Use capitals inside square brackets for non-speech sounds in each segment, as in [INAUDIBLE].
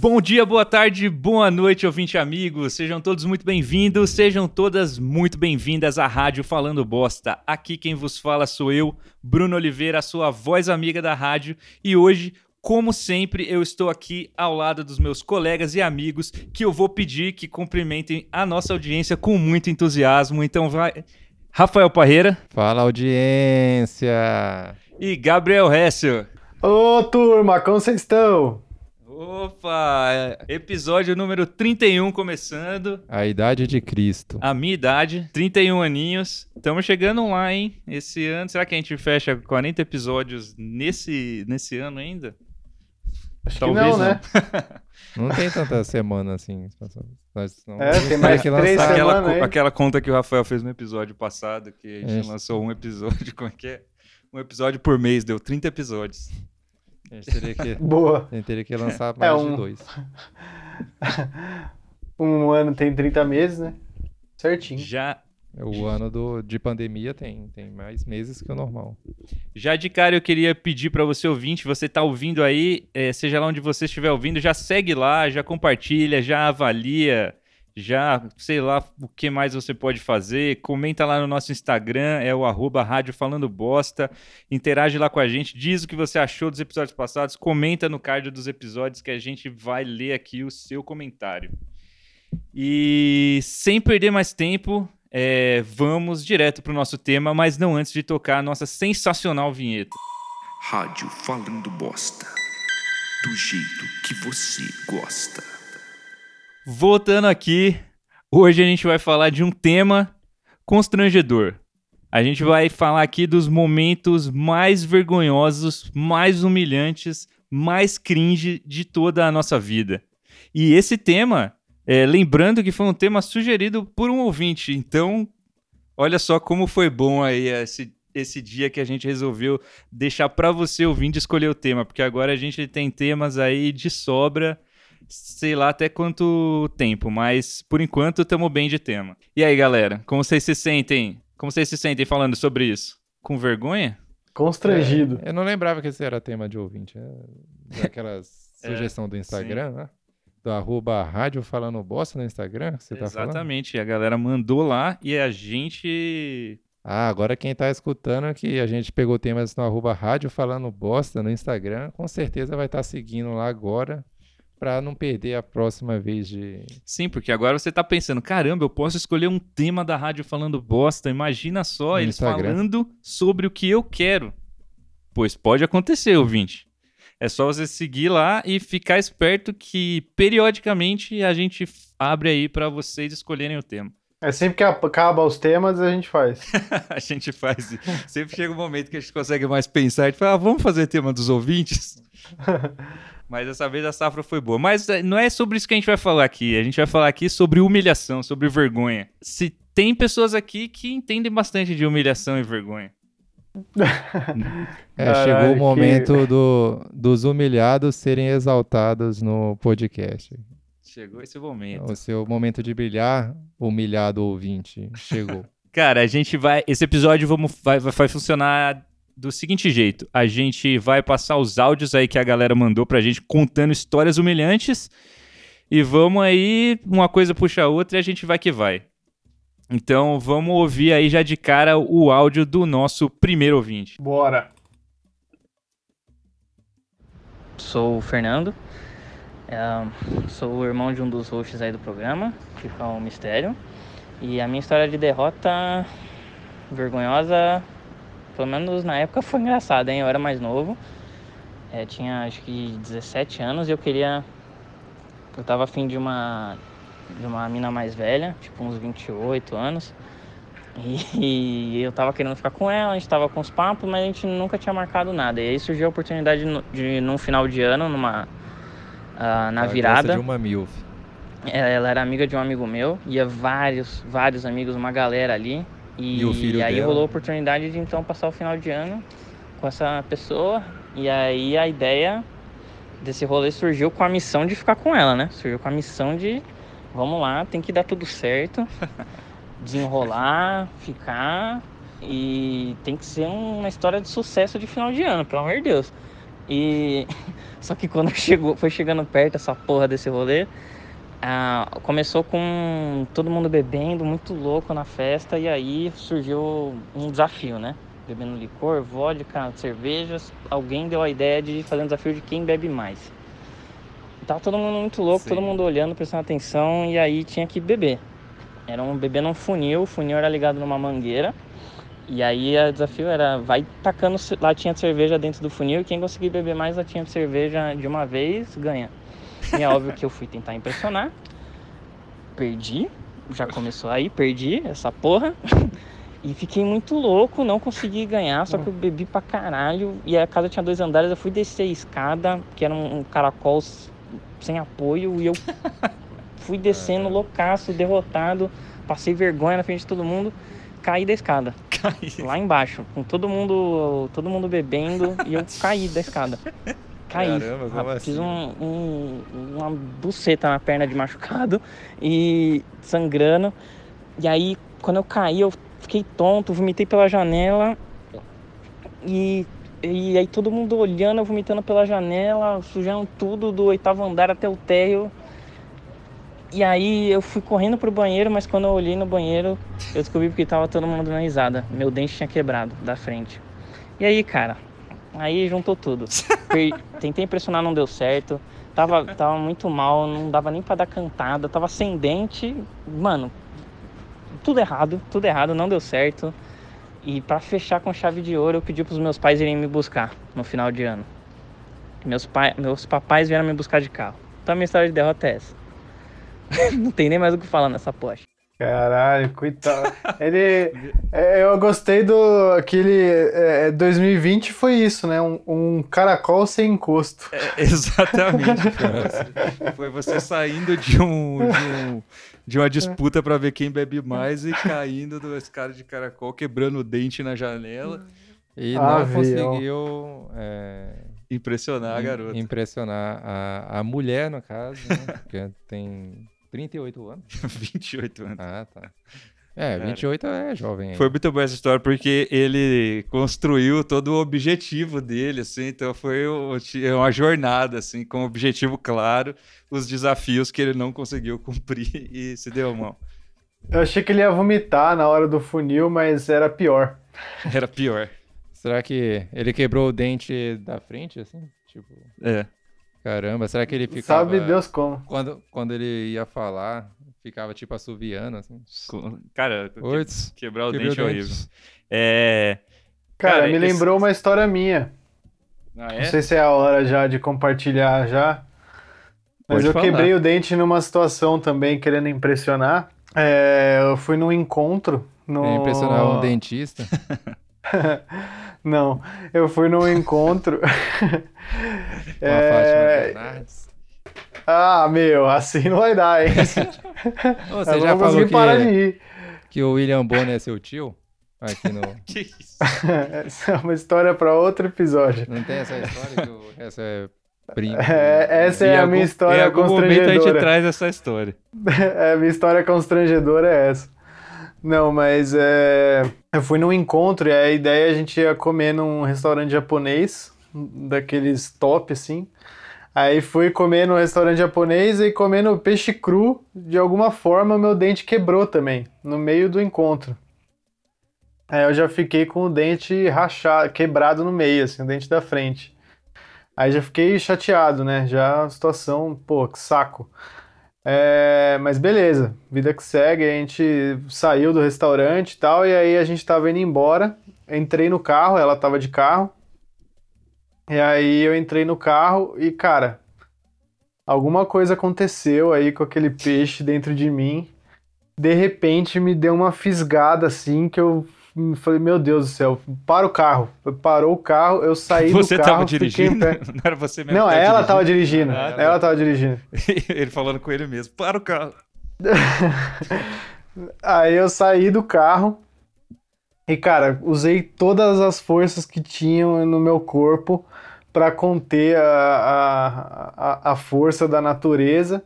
Bom dia, boa tarde, boa noite, ouvinte amigos. Sejam todos muito bem-vindos, sejam todas muito bem-vindas à Rádio Falando Bosta. Aqui quem vos fala sou eu, Bruno Oliveira, a sua voz amiga da rádio, e hoje como sempre, eu estou aqui ao lado dos meus colegas e amigos que eu vou pedir que cumprimentem a nossa audiência com muito entusiasmo. Então vai. Rafael Parreira. Fala, audiência. E Gabriel Hessel. Ô, turma, como vocês estão? Opa! Episódio número 31 começando. A idade de Cristo. A minha idade, 31 aninhos. Estamos chegando lá, hein? Esse ano, será que a gente fecha 40 episódios nesse, nesse ano ainda? Acho Talvez que não, não. né? [LAUGHS] não tem tanta semana assim. Nós, não, é, tem mais que três lançar. Aquela, aquela conta que o Rafael fez no episódio passado, que a gente é. lançou um episódio, [LAUGHS] como é que é? Um episódio por mês, deu 30 episódios. A gente teria que, [LAUGHS] Boa. A gente teria que lançar é mais é um... de dois. [LAUGHS] um ano tem 30 meses, né? Certinho. Já é o ano do, de pandemia tem, tem mais meses que o normal. Já de cara eu queria pedir para você ouvinte, você tá ouvindo aí, é, seja lá onde você estiver ouvindo, já segue lá, já compartilha, já avalia, já sei lá o que mais você pode fazer. Comenta lá no nosso Instagram, é o arroba Rádio Falando Bosta. Interage lá com a gente, diz o que você achou dos episódios passados, comenta no card dos episódios que a gente vai ler aqui o seu comentário. E sem perder mais tempo, é, vamos direto para o nosso tema, mas não antes de tocar a nossa sensacional vinheta. Rádio Falando Bosta. Do jeito que você gosta. Voltando aqui, hoje a gente vai falar de um tema constrangedor. A gente vai falar aqui dos momentos mais vergonhosos, mais humilhantes, mais cringe de toda a nossa vida. E esse tema é, lembrando que foi um tema sugerido por um ouvinte, então olha só como foi bom aí esse, esse dia que a gente resolveu deixar para você ouvinte escolher o tema, porque agora a gente tem temas aí de sobra, sei lá até quanto tempo, mas por enquanto estamos bem de tema. E aí, galera, como vocês se sentem? Como vocês se sentem falando sobre isso? Com vergonha? Constrangido. É, eu não lembrava que esse era tema de ouvinte. [LAUGHS] É, daquela sugestão do Instagram, sim. né? do arroba rádio falando bosta no Instagram? Você tá Exatamente, falando? a galera mandou lá e a gente. Ah, agora quem tá escutando que a gente pegou temas no arroba rádio falando bosta no Instagram, com certeza vai estar tá seguindo lá agora para não perder a próxima vez de. Sim, porque agora você tá pensando, caramba, eu posso escolher um tema da rádio falando bosta. Imagina só no eles Instagram. falando sobre o que eu quero. Pois pode acontecer, ouvinte. É só você seguir lá e ficar esperto que periodicamente a gente abre aí para vocês escolherem o tema. É sempre que acaba os temas a gente faz. [LAUGHS] a gente faz. Sempre chega um momento que a gente consegue mais pensar e fala, ah, vamos fazer tema dos ouvintes? [LAUGHS] Mas dessa vez a safra foi boa. Mas eh, não é sobre isso que a gente vai falar aqui. A gente vai falar aqui sobre humilhação, sobre vergonha. Se tem pessoas aqui que entendem bastante de humilhação e vergonha. [LAUGHS] É, Caralho, chegou o momento que... do, dos humilhados serem exaltados no podcast. Chegou esse momento. O seu momento de brilhar, humilhado ouvinte, chegou. [LAUGHS] Cara, a gente vai. Esse episódio vamos, vai, vai funcionar do seguinte jeito: a gente vai passar os áudios aí que a galera mandou pra gente contando histórias humilhantes. E vamos aí, uma coisa puxa a outra e a gente vai que vai. Então vamos ouvir aí já de cara o áudio do nosso primeiro ouvinte. Bora! Sou o Fernando, é, sou o irmão de um dos hosts aí do programa, que é um mistério. E a minha história de derrota vergonhosa, pelo menos na época foi engraçada, hein? Eu era mais novo, é, tinha acho que 17 anos e eu queria. Eu tava afim de uma de uma mina mais velha, tipo uns 28 anos. E, [LAUGHS] e eu tava querendo ficar com ela, a gente tava com os papos, mas a gente nunca tinha marcado nada. E aí surgiu a oportunidade de, de num final de ano, numa uh, na ela virada. de uma milf. Ela, ela, era amiga de um amigo meu, ia vários, vários amigos, uma galera ali. E, e, e aí dela? rolou a oportunidade de então passar o final de ano com essa pessoa. E aí a ideia desse rolê surgiu com a missão de ficar com ela, né? Surgiu com a missão de vamos lá, tem que dar tudo certo, [LAUGHS] desenrolar, ficar e tem que ser uma história de sucesso de final de ano, pelo amor de Deus. E [LAUGHS] só que quando [LAUGHS] chegou, foi chegando perto essa porra desse rolê, ah, começou com todo mundo bebendo, muito louco na festa, e aí surgiu um desafio, né? Bebendo licor, vodka, cervejas. Alguém deu a ideia de fazer um desafio de quem bebe mais. Tava todo mundo muito louco, Sim. todo mundo olhando, prestando atenção, e aí tinha que beber. Era um beber num funil, o funil era ligado numa mangueira. E aí o desafio era vai tacando latinha de cerveja dentro do funil e quem conseguir beber mais latinha de cerveja de uma vez ganha. E é óbvio que eu fui tentar impressionar. Perdi, já começou aí, perdi essa porra. [LAUGHS] E fiquei muito louco, não consegui ganhar, só que eu bebi pra caralho. E a casa tinha dois andares, eu fui descer a escada, que era um, caracol sem apoio, e eu [LAUGHS] fui descendo loucaço, derrotado, passei vergonha na frente de todo mundo, caí da escada [LAUGHS] Caiu. lá embaixo, com todo mundo, todo mundo bebendo e eu caí da escada. Caí. Caramba, como Fiz assim? um, um- uma buceta na perna de machucado [LAUGHS] e sangrando. E aí, quando eu caí, eu fiquei tonto, vomitei pela janela. E, e aí todo mundo olhando, eu vomitando pela janela, sujando tudo do oitavo andar até o térreo. E aí eu fui correndo pro banheiro, mas quando eu olhei no banheiro, eu descobri porque tava todo mundo dando risada. Meu dente tinha quebrado da frente. E aí, cara, aí juntou tudo. Per- Tentei impressionar, não deu certo. Tava, tava muito mal, não dava nem pra dar cantada. Tava sem dente. Mano, tudo errado, tudo errado, não deu certo. E pra fechar com chave de ouro, eu pedi pros meus pais irem me buscar no final de ano. Meus, pai, meus papais vieram me buscar de carro. Então a minha história de derrota é essa. [LAUGHS] não tem nem mais o que falar nessa poste. Caralho, coitado. [LAUGHS] Ele. é, eu gostei do. Aquele. É, 2020 foi isso, né? Um, um caracol sem encosto. Exatamente. [LAUGHS] cara. Foi você saindo de um, de, um- de uma disputa pra ver quem bebe mais e caindo do escada de caracol, quebrando o dente na janela, E Ah, não conseguiu é, impressionar a garota. impressionar a, a mulher, no caso, né? [LAUGHS] Porque tem 38 anos. [LAUGHS] 28 anos. Ah, tá. É, 28 é jovem. Foi muito boa essa história porque ele construiu todo o objetivo dele, assim, então foi uma jornada, assim, com um objetivo claro, os desafios que ele não conseguiu [LAUGHS] cumprir e se deu mal. Eu achei que ele ia vomitar na hora do funil, mas era pior. Era pior. Será que ele quebrou o dente da frente, assim? Tipo, É. caramba, será que ele ficava... Sabe Deus como. Quando, quando ele ia falar, ficava tipo assoviando, assim. Cara, que- Oits, quebrar o dente é horrível. É. Cara, Cara, me esse- lembrou uma história minha. Ah, Não é? sei se é a hora já de compartilhar já. Mas Pode eu falar. quebrei o dente numa situação também, querendo impressionar. É, eu fui num encontro. No... Impressionar um dentista. [LAUGHS] Não, eu fui num encontro. [LAUGHS] [LAUGHS] Com a É, Fátima Bernardes. Ah, meu, assim não vai dar, hein? [LAUGHS] Eu Você não já falou conseguir parar de que, rir. que o William Bonner é seu tio? Aqui no... Que isso? Essa é uma história para outro episódio. Não tem essa história que o... essa é primo? É, essa é Em a algum- minha Em história algum momento a gente constrangedora. traz essa história. É, a minha história constrangedora é essa. Não, mas é, eu fui num encontro e a ideia é a gente ia comer num restaurante japonês, daqueles top assim. Aí fui comer no restaurante japonês e comendo peixe cru, de alguma forma meu dente quebrou também, no meio do encontro. Aí eu já fiquei com o dente rachado, quebrado no meio, assim, o dente da frente. Aí já fiquei chateado, né? Já a situação, pô, que saco. É, mas beleza, vida que segue, a gente saiu do restaurante e tal, e aí a gente tava indo embora. Entrei no carro, ela tava de carro. E aí eu entrei no carro e, cara, alguma coisa aconteceu aí com aquele peixe dentro de mim. De repente me deu uma fisgada assim que eu falei, meu Deus do céu, para o carro. Parou o carro, eu saí Você do carro. tava fiquei em dirigindo? [LAUGHS] Não era você mesmo Não, que ela tava dirigindo. Ah, tá. Ela tava dirigindo. [LAUGHS] Ele falando com ele mesmo. Para o carro. [LAUGHS] Aí eu saí do carro e, cara, usei todas as forças que tinham no meu corpo para conter a, a, a força da natureza.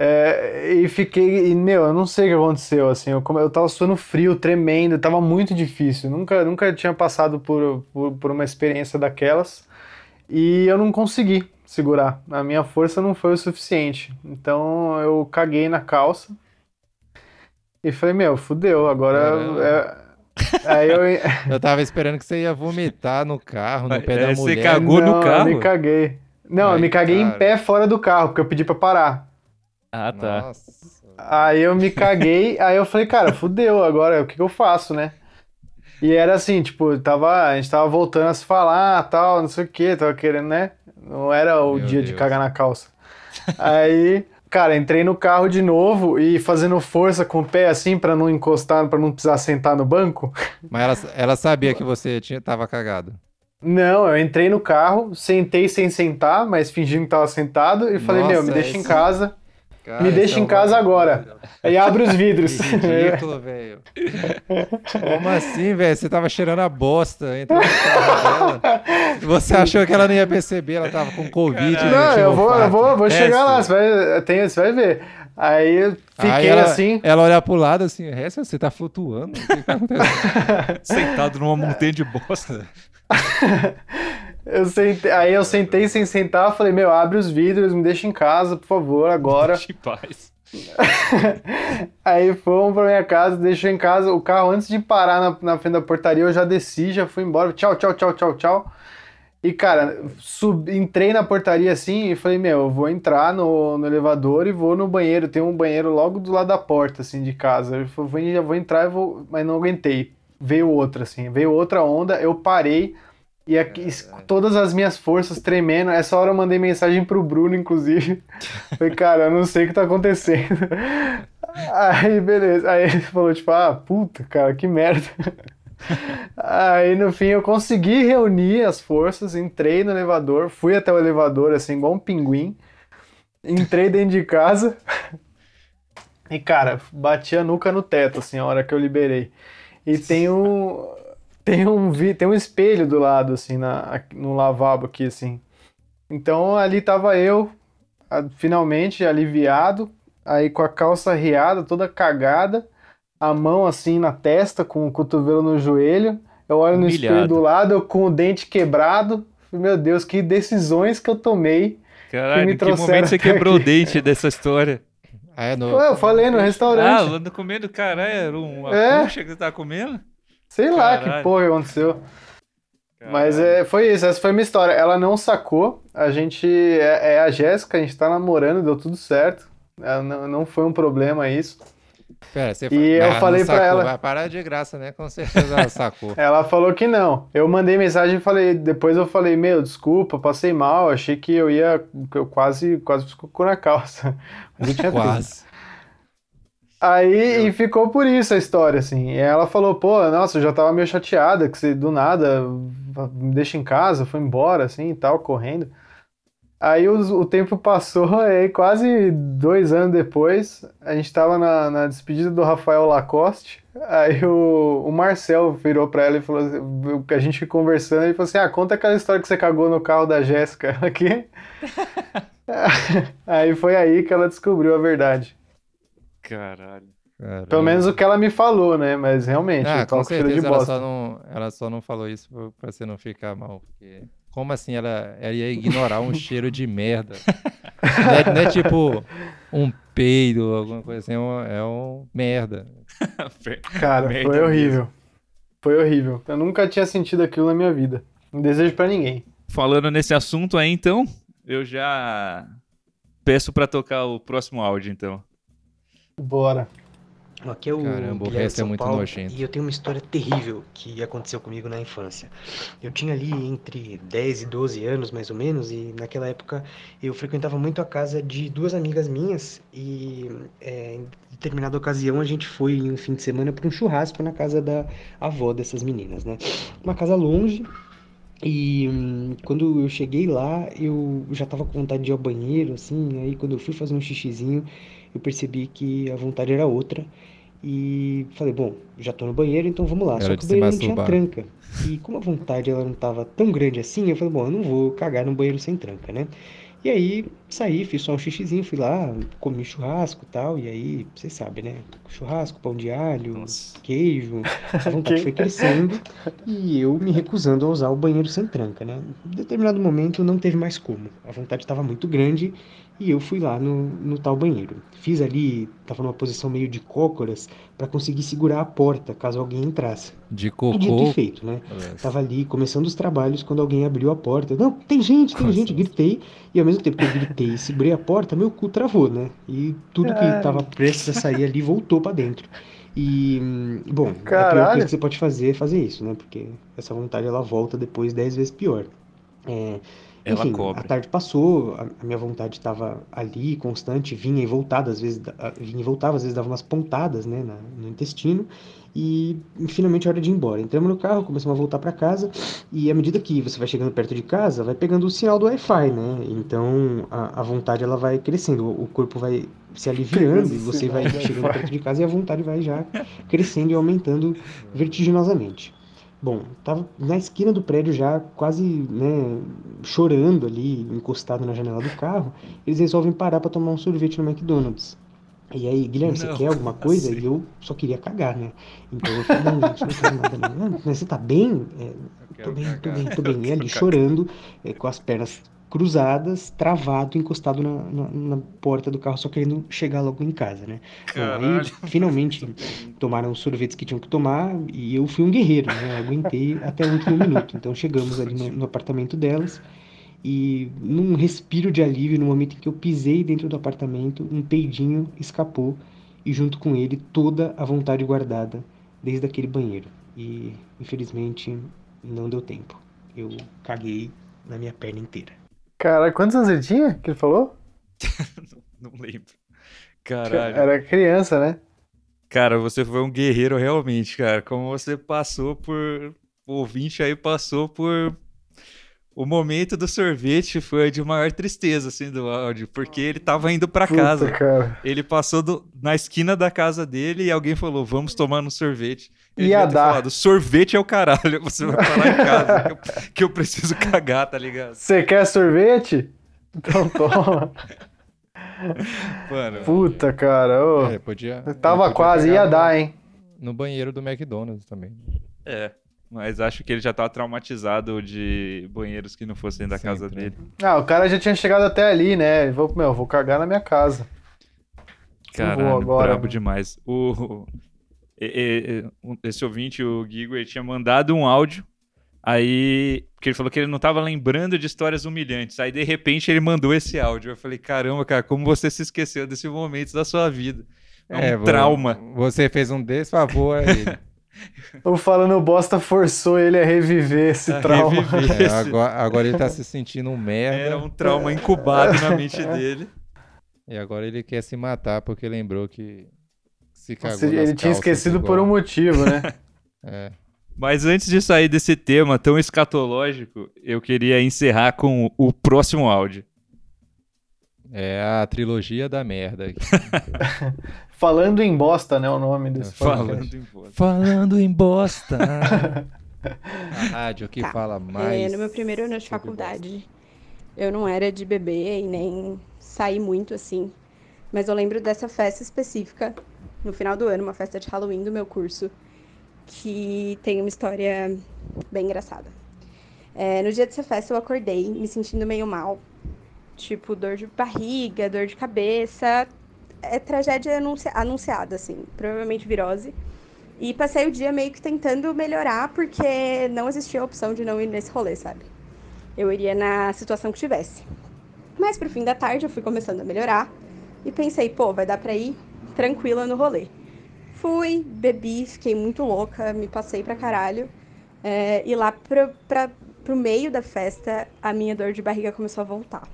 É, e fiquei, e, meu, eu não sei o que aconteceu, assim, eu, eu tava suando frio, tremendo, tava muito difícil, nunca, nunca tinha passado por, por, por uma experiência daquelas. E eu não consegui segurar. A minha força não foi o suficiente. Então eu caguei na calça. E falei, meu, fudeu, agora. É- Aí eu. [LAUGHS] Eu tava esperando que você ia vomitar no carro, no pé É, da você mulher. cagou no não, carro? Eu me caguei. Não, eu Ai, me caguei em cara. pé fora do carro, porque eu pedi pra parar. Ah, tá. Nossa. Aí eu me caguei, [LAUGHS] aí eu falei, cara, fudeu, agora o que, que eu faço, né? E era assim, tipo, tava, a gente tava voltando a se falar, tal, não sei o que, tava querendo, né? Não era o Meu dia de Deus. cagar na calça. Aí, cara, entrei no carro de novo e fazendo força com o pé assim pra não encostar, pra não precisar sentar no banco. Mas ela, ela sabia que você tinha, tava cagado. Não, eu entrei no carro, sentei sem sentar, mas fingindo que tava sentado e falei, meu, me Nossa, deixa em esse- casa. Cara, Me deixa é em casa agora. Aí abre os vidros. [LAUGHS] Que ridículo, velho. Como assim, velho? Você tava cheirando a bosta entrou no carro [LAUGHS] dela. Você achou que ela não ia perceber, ela tava com Covid. Caralho. Não, eu vou, eu vou, vou chegar lá, você vai, tem, você vai ver. Aí eu fiquei Aí ela, assim. Ela olha pro lado assim, essa você tá flutuando? O que tá [LAUGHS] acontecendo? Sentado numa montanha de bosta. Eu sentei, aí eu sentei sem sentar, falei, meu, abre os vidros, me deixa em casa, por favor, agora. Deixa em paz. [LAUGHS] aí fomos pra minha casa, deixou em casa o carro antes de parar na, na frente da portaria, eu já desci, já fui embora. Tchau, tchau, tchau, tchau, tchau. E, cara, sub, entrei na portaria assim e falei, meu, eu vou entrar no, no elevador e vou no banheiro. Tem um banheiro logo do lado da porta, assim, de casa. Eu falei, já vou entrar, e vou... mas não aguentei. Veio outra, assim, veio outra onda, eu parei e aqui, es- todas as minhas forças tremendo. Essa hora eu mandei mensagem pro Bruno, inclusive. [LAUGHS] Falei, cara, eu não sei o que tá acontecendo. [LAUGHS] Aí, beleza. Aí ele falou, tipo, ah, puta, cara, que merda. [LAUGHS] Aí no fim eu consegui reunir as forças, entrei no elevador, fui até o elevador, assim, igual um pinguim. Entrei dentro de casa. E, cara, bati a nuca no teto, assim, a hora que eu liberei. E tem um. Tem um, vi- tem um espelho do lado, assim, na, no lavabo aqui, assim. Então ali tava eu, a- finalmente aliviado, aí com a calça riada, toda cagada, a mão assim na testa, com o cotovelo no joelho. Eu olho no espelho Humilhado. do lado, eu com o dente quebrado. Meu Deus, que decisões que eu tomei. Caralho, me em que momento você quebrou o aqui. dente dessa história? Ah, é no... Ué, eu falei no Ah, restaurante. ando comendo, caralho, era uma É. que você tava comendo? Sei lá que Caralho. porra aconteceu. Mas Caralho. é, foi isso, essa foi a minha história. Ela não sacou, a gente. É, é a Jéssica, a gente tá namorando, deu tudo certo. Ela não, não foi um problema isso. Pera, você E fa- eu Mas falei sacou, ela- Vai parar de graça, né? Com certeza ela sacou. [LAUGHS] Ela falou que não. Eu mandei mensagem e falei, depois eu falei, meu, desculpa, passei mal, achei que eu ia. eu quase, quase fiz cocô na calça. [LAUGHS] Mas eu tinha. Quase. Aí e ficou por isso a história, assim. E ela falou, pô, nossa, eu já tava meio chateada que você do nada me deixa em casa, foi embora, assim e tal, correndo. Aí os- o, tempo passou, [LAUGHS] aí quase dois anos depois, a gente tava na, na despedida do Rafael Lacoste. Aí o, o Marcel virou pra ela e falou assim, a gente conversando, ele falou assim: Ah, conta aquela história que você cagou no carro da Jéssica [LAUGHS] aqui. [LAUGHS] aí foi aí que ela descobriu a verdade. Caralho. Caramba. Pelo menos o que ela me falou, né? Mas realmente, Ah, com certeza ela bosta. só, não, ela só não falou isso pra- você não ficar mal. Porque como assim ela, ela ia ignorar um [LAUGHS] cheiro de merda? Não é, não é tipo um peido, alguma coisa assim, é um, é um merda. [LAUGHS] Cara, Merda foi horrível. Foi horrível. Eu nunca tinha sentido aquilo na minha vida. Não desejo pra ninguém. Falando nesse assunto aí, então, eu já peço pra tocar o próximo áudio, então. Bora. Aqui é o Caramba, o Guilherme de resto é muito Paulo nojento. e eu tenho uma história terrível que aconteceu comigo na infância. Eu tinha ali entre 10 e 12 anos, mais ou menos, e naquela época eu frequentava muito a casa de duas amigas minhas e é, em determinada ocasião a gente foi em um fim de semana para um churrasco na casa da avó dessas meninas, né? Uma casa longe e hum, quando eu cheguei lá eu já tava com vontade de ir ao banheiro, assim, aí quando eu fui fazer um xixizinho eu percebi que a vontade era outra e falei, bom, já tô no banheiro, então vamos lá. Era Só que o banheiro não tinha tranca. E como a vontade ela não tava tão grande assim, eu falei, bom, eu não vou cagar no banheiro sem tranca, né? E aí saí, fiz só um xixizinho, fui lá, comi churrasco e tal, e aí, vocês sabem, né? Churrasco, pão de alho, Nossa. queijo, [LAUGHS] a vontade foi crescendo e eu me recusando a usar o banheiro sem tranca, né? Em determinado momento não teve mais como, a vontade estava muito grande e eu fui lá no, no tal banheiro. Fiz ali, tava numa posição meio de cócoras para conseguir segurar a porta caso alguém entrasse. De E dito e cocô. feito, né? Nossa. Tava ali começando os trabalhos quando alguém abriu a porta. Não, tem gente, tem gente, gritei. E ao mesmo tempo que eu gritei e segurei a porta, meu cu travou, né? E tudo que Ai. tava prestes a sair ali voltou pra dentro. E, bom, a pior Caralho. coisa que você pode fazer é fazer isso, né? Porque essa vontade ela volta depois dez vezes pior. É, Ela enfim, cobra. a tarde passou, a, a minha vontade estava ali, constante, vinha e voltava, às vezes, vinha e voltava, às vezes dava umas pontadas, né, na- no intestino, e finalmente a hora de ir embora. Entramos no carro, começamos a voltar para casa, e à medida que você vai chegando perto de casa, vai pegando o sinal do Wi-Fi, né, então a, a vontade ela vai crescendo, o corpo vai se aliviando, e você sinal vai do [LAUGHS] chegando perto de casa e a vontade vai já crescendo e aumentando vertiginosamente. Bom, tava na esquina do prédio já, quase, né, chorando ali, encostado na janela do carro. Eles resolvem parar para tomar um sorvete no McDonald's. E aí, Guilherme, você Não, quer alguma [LAUGHS] coisa? assim. E eu só queria cagar, né? Então eu falei, não, gente, não quero nada não. Mas você tá bem? É, tô bem, tô bem, tô bem. E ali chorando, é, com as pernas cruzadas, travado, encostado na, na, na porta do carro, só querendo chegar logo em casa, né? Bom, aí Caralho. finalmente tomaram os sorvetes que tinham que tomar e eu fui um guerreiro, né? Eu aguentei até o último minuto. Então chegamos ali no, no apartamento delas e num respiro de alívio, no momento em que eu pisei dentro do apartamento, um peidinho escapou e junto com ele toda a vontade guardada desde aquele banheiro. E infelizmente não deu tempo. Eu caguei na minha perna inteira. Cara, quantos anos ele tinha que ele falou? [LAUGHS] Não lembro. Caralho. Era criança, né? Cara, você foi um guerreiro realmente, cara. Como você passou por. O ouvinte aí passou por. O momento do sorvete foi de maior tristeza, assim, do áudio, porque ele tava indo pra Puta, casa. cara. Ele passou do- na esquina da casa dele e alguém falou: Vamos tomar um sorvete. Ele Ia dar. falado: Sorvete é o caralho, [LAUGHS] você vai parar em casa, que eu, que eu preciso [LAUGHS] cagar, tá ligado? Você quer sorvete? Então toma. Mano, Puta, cara. ô. É, podia, Tava podia quase, ia no- dar, hein? No banheiro do McDonald's também. é. Mas acho que ele já tava traumatizado de banheiros que não fossem da casa Sempre. dele. Ah, o cara já tinha chegado até ali, né? Vou, meu, vou cagar na minha casa. Caralho, agora, brabo mano. demais. O, esse ouvinte, o Gigo, ele tinha mandado um áudio. Aí, porque ele falou que ele não tava lembrando de histórias humilhantes. Aí, de repente, ele mandou esse áudio. Eu falei, caramba, cara, como você se esqueceu desse momento da sua vida? É um vo- trauma. Você fez um desfavor a ele. [LAUGHS] O falando bosta forçou ele a reviver esse A trauma. reviver É, esse- agora, agora ele tá se sentindo um merda. Era um trauma incubado na mente dele. E agora ele quer se matar porque lembrou que se cagou ele tinha esquecido por um motivo, né? [LAUGHS] É. Mas antes de sair desse tema tão escatológico, eu queria encerrar com o próximo áudio. É a trilogia da merda. [LAUGHS] Falando em bosta, né? O nome desse podcast. Falando em voz. Falando em bosta. [LAUGHS] a rádio que Tá. fala mais. É, no meu primeiro ano de faculdade, eu não era de beber e nem sair muito assim. Mas eu lembro dessa festa específica, no final do ano, uma festa de Halloween do meu curso, que tem uma história bem engraçada. É, no dia dessa festa eu acordei me sentindo meio mal. Tipo, dor de barriga, dor de cabeça. É tragédia anunci- anunciada, assim. Provavelmente virose. E passei o dia meio que tentando melhorar, porque não existia a opção de não ir nesse rolê, sabe? Eu iria na situação que tivesse. Mas pro fim da tarde eu fui começando a melhorar e pensei, pô, vai dar pra ir tranquila no rolê. Fui, bebi, fiquei muito louca, me passei pra caralho. É, e lá pro, pra, pro meio da festa, a minha dor de barriga começou a voltar.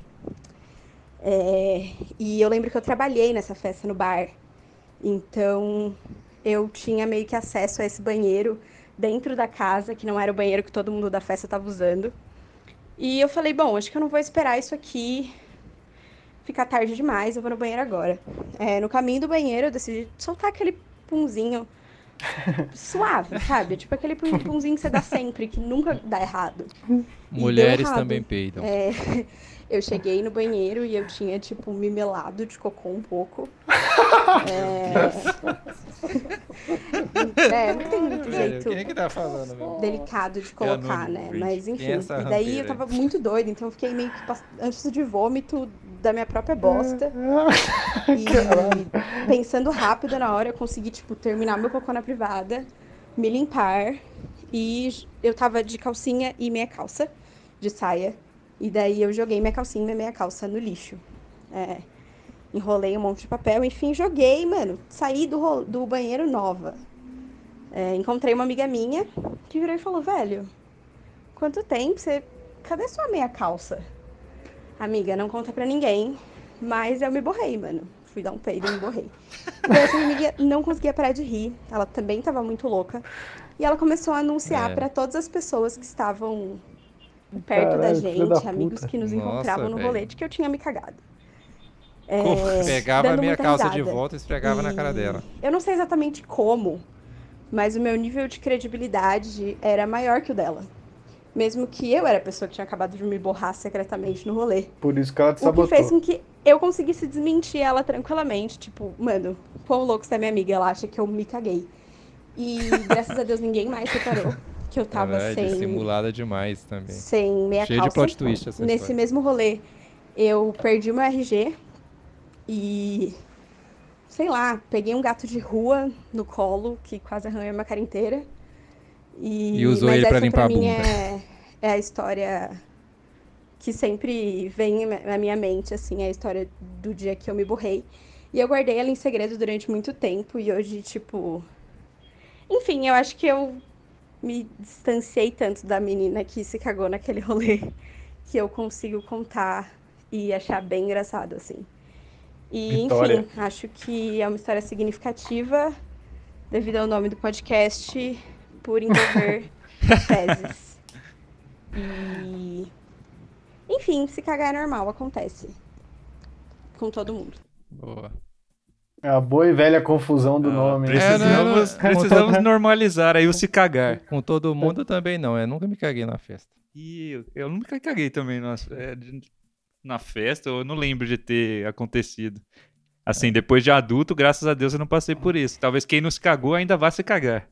É, e eu lembro que eu trabalhei nessa festa no bar. Então eu tinha meio que acesso a esse banheiro dentro da casa, que não era o banheiro que todo mundo da festa estava usando. E eu falei, bom, acho que eu não vou esperar isso aqui ficar tarde demais, eu vou no banheiro agora. É, no caminho do banheiro, eu decidi soltar aquele punzinho [LAUGHS] suave, sabe? Tipo aquele pumzinho que você dá sempre, que nunca dá errado. Mulheres errado. também peidam. É, eu cheguei no banheiro e eu tinha, tipo, me melado de cocô um pouco. É, [LAUGHS] é não tem muito Velho, jeito quem é que tá falando, delicado de colocar, anônimo, né? Mas Quem enfim. é e daí eu tava muito doida, então eu fiquei meio que antes de vômito da minha própria bosta. [LAUGHS] E pensando rápido na hora, eu consegui, tipo, terminar meu cocô na privada, me limpar. E eu tava de calcinha e meia calça, de saia. E daí eu joguei minha calcinha e minha calça no lixo. É, enrolei um monte de papel, enfim, joguei, mano. Saí do, do banheiro nova. É, encontrei uma amiga minha que virou e falou, velho, quanto tempo você. Cadê sua meia calça? Amiga, não conta pra ninguém, mas eu me borrei, mano. Fui dar um peido e me borrei. [LAUGHS] E essa minha amiga não conseguia parar de rir. Ela também tava muito louca. E ela começou a anunciar É. pra todas as pessoas que estavam perto da Caralho, filha gente, da amigos que nos Nossa, encontravam no de que eu tinha me cagado. É, Pegava a minha calça de risada. volta e esfregava na cara E dela. Eu não sei exatamente como, mas o meu nível de credibilidade era maior que o dela. Mesmo que eu era a pessoa que tinha acabado de me borrar secretamente no rolê. Por isso que ela te O que fez sabotou. com que eu conseguisse desmentir ela tranquilamente. Tipo, mano, quão louco você é minha amiga, ela acha que eu me caguei. E graças a Deus ninguém mais reparou [LAUGHS] que eu tava Ela é sem, dissimulada demais também. sem meia Cheio de calça. plot twist essa Nesse história. mesmo rolê, eu perdi meu RG e. Sei lá, peguei um gato de rua no colo, que quase arranhou minha cara inteira. E, E usou mas ele pra limpar a mim bunda. é, é a história que sempre vem na minha mente, assim, é a história do dia que eu me borrei. E eu guardei ela em segredo durante muito tempo, e hoje, tipo. Enfim, eu acho que eu me distanciei tanto da menina que se cagou naquele rolê [LAUGHS] que eu consigo contar e achar bem engraçado, assim. E, Vitória. enfim, acho que é uma história significativa devido ao nome do podcast, por envolver [LAUGHS] fezes. E. Enfim, se cagar é normal, acontece. Com todo mundo. Boa. É a boa e velha confusão do Ah, nome. né? É, não, não, Precisamos, não. precisamos normalizar aí o se cagar. Com todo mundo também não, eu nunca me caguei na festa. E eu, eu nunca caguei também nas- é, na festa, eu não lembro de ter acontecido. Assim, depois de adulto, graças a Deus eu não passei por isso. Talvez quem não se cagou ainda vá se cagar.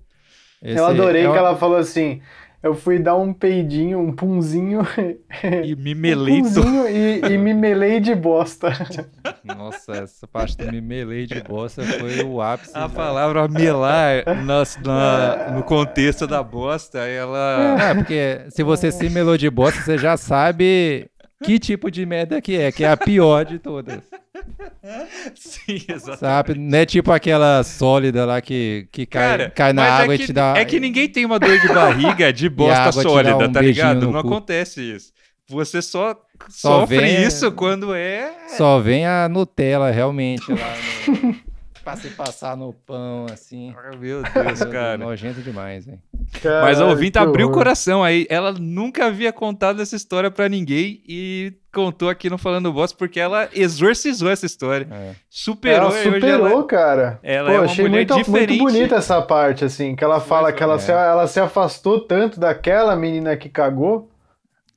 Esse Eu adorei é que ela falou assim: eu fui dar um peidinho, um punzinho, E me [LAUGHS] um melei todo. punzinho e, e me melei de bosta. Nossa, essa parte do me melei de bosta foi o ápice. A né? palavra melar nas- na- no contexto da bosta, ela. Ah, porque se você se melou de bosta, você já sabe que tipo de merda que é, que é a pior de todas. [LAUGHS] Sim, exatamente. Sabe? Não é tipo aquela sólida lá que, que cai, Cara, cai na mas água é e que, te dá. É que ninguém tem uma dor de [LAUGHS] barriga de bosta sólida, um tá ligado? no Não cu. acontece isso. Você só, Só sofre vem- isso quando é. Só vem a Nutella realmente lá no... [LAUGHS] pra se passar no pão, assim. Ai, Meu Deus, cara. Nojento demais, hein? Mas a ouvinte que abriu o coração aí. Ela nunca havia contado essa história pra ninguém e contou aqui no Falando Bosta porque ela exorcizou essa história. É. Superou Ela superou, ela, cara. ela Pô, é uma achei mulher muito, diferente. muito bonita essa parte, assim, que ela fala foi. que ela, É. se, ela se afastou tanto daquela menina que cagou.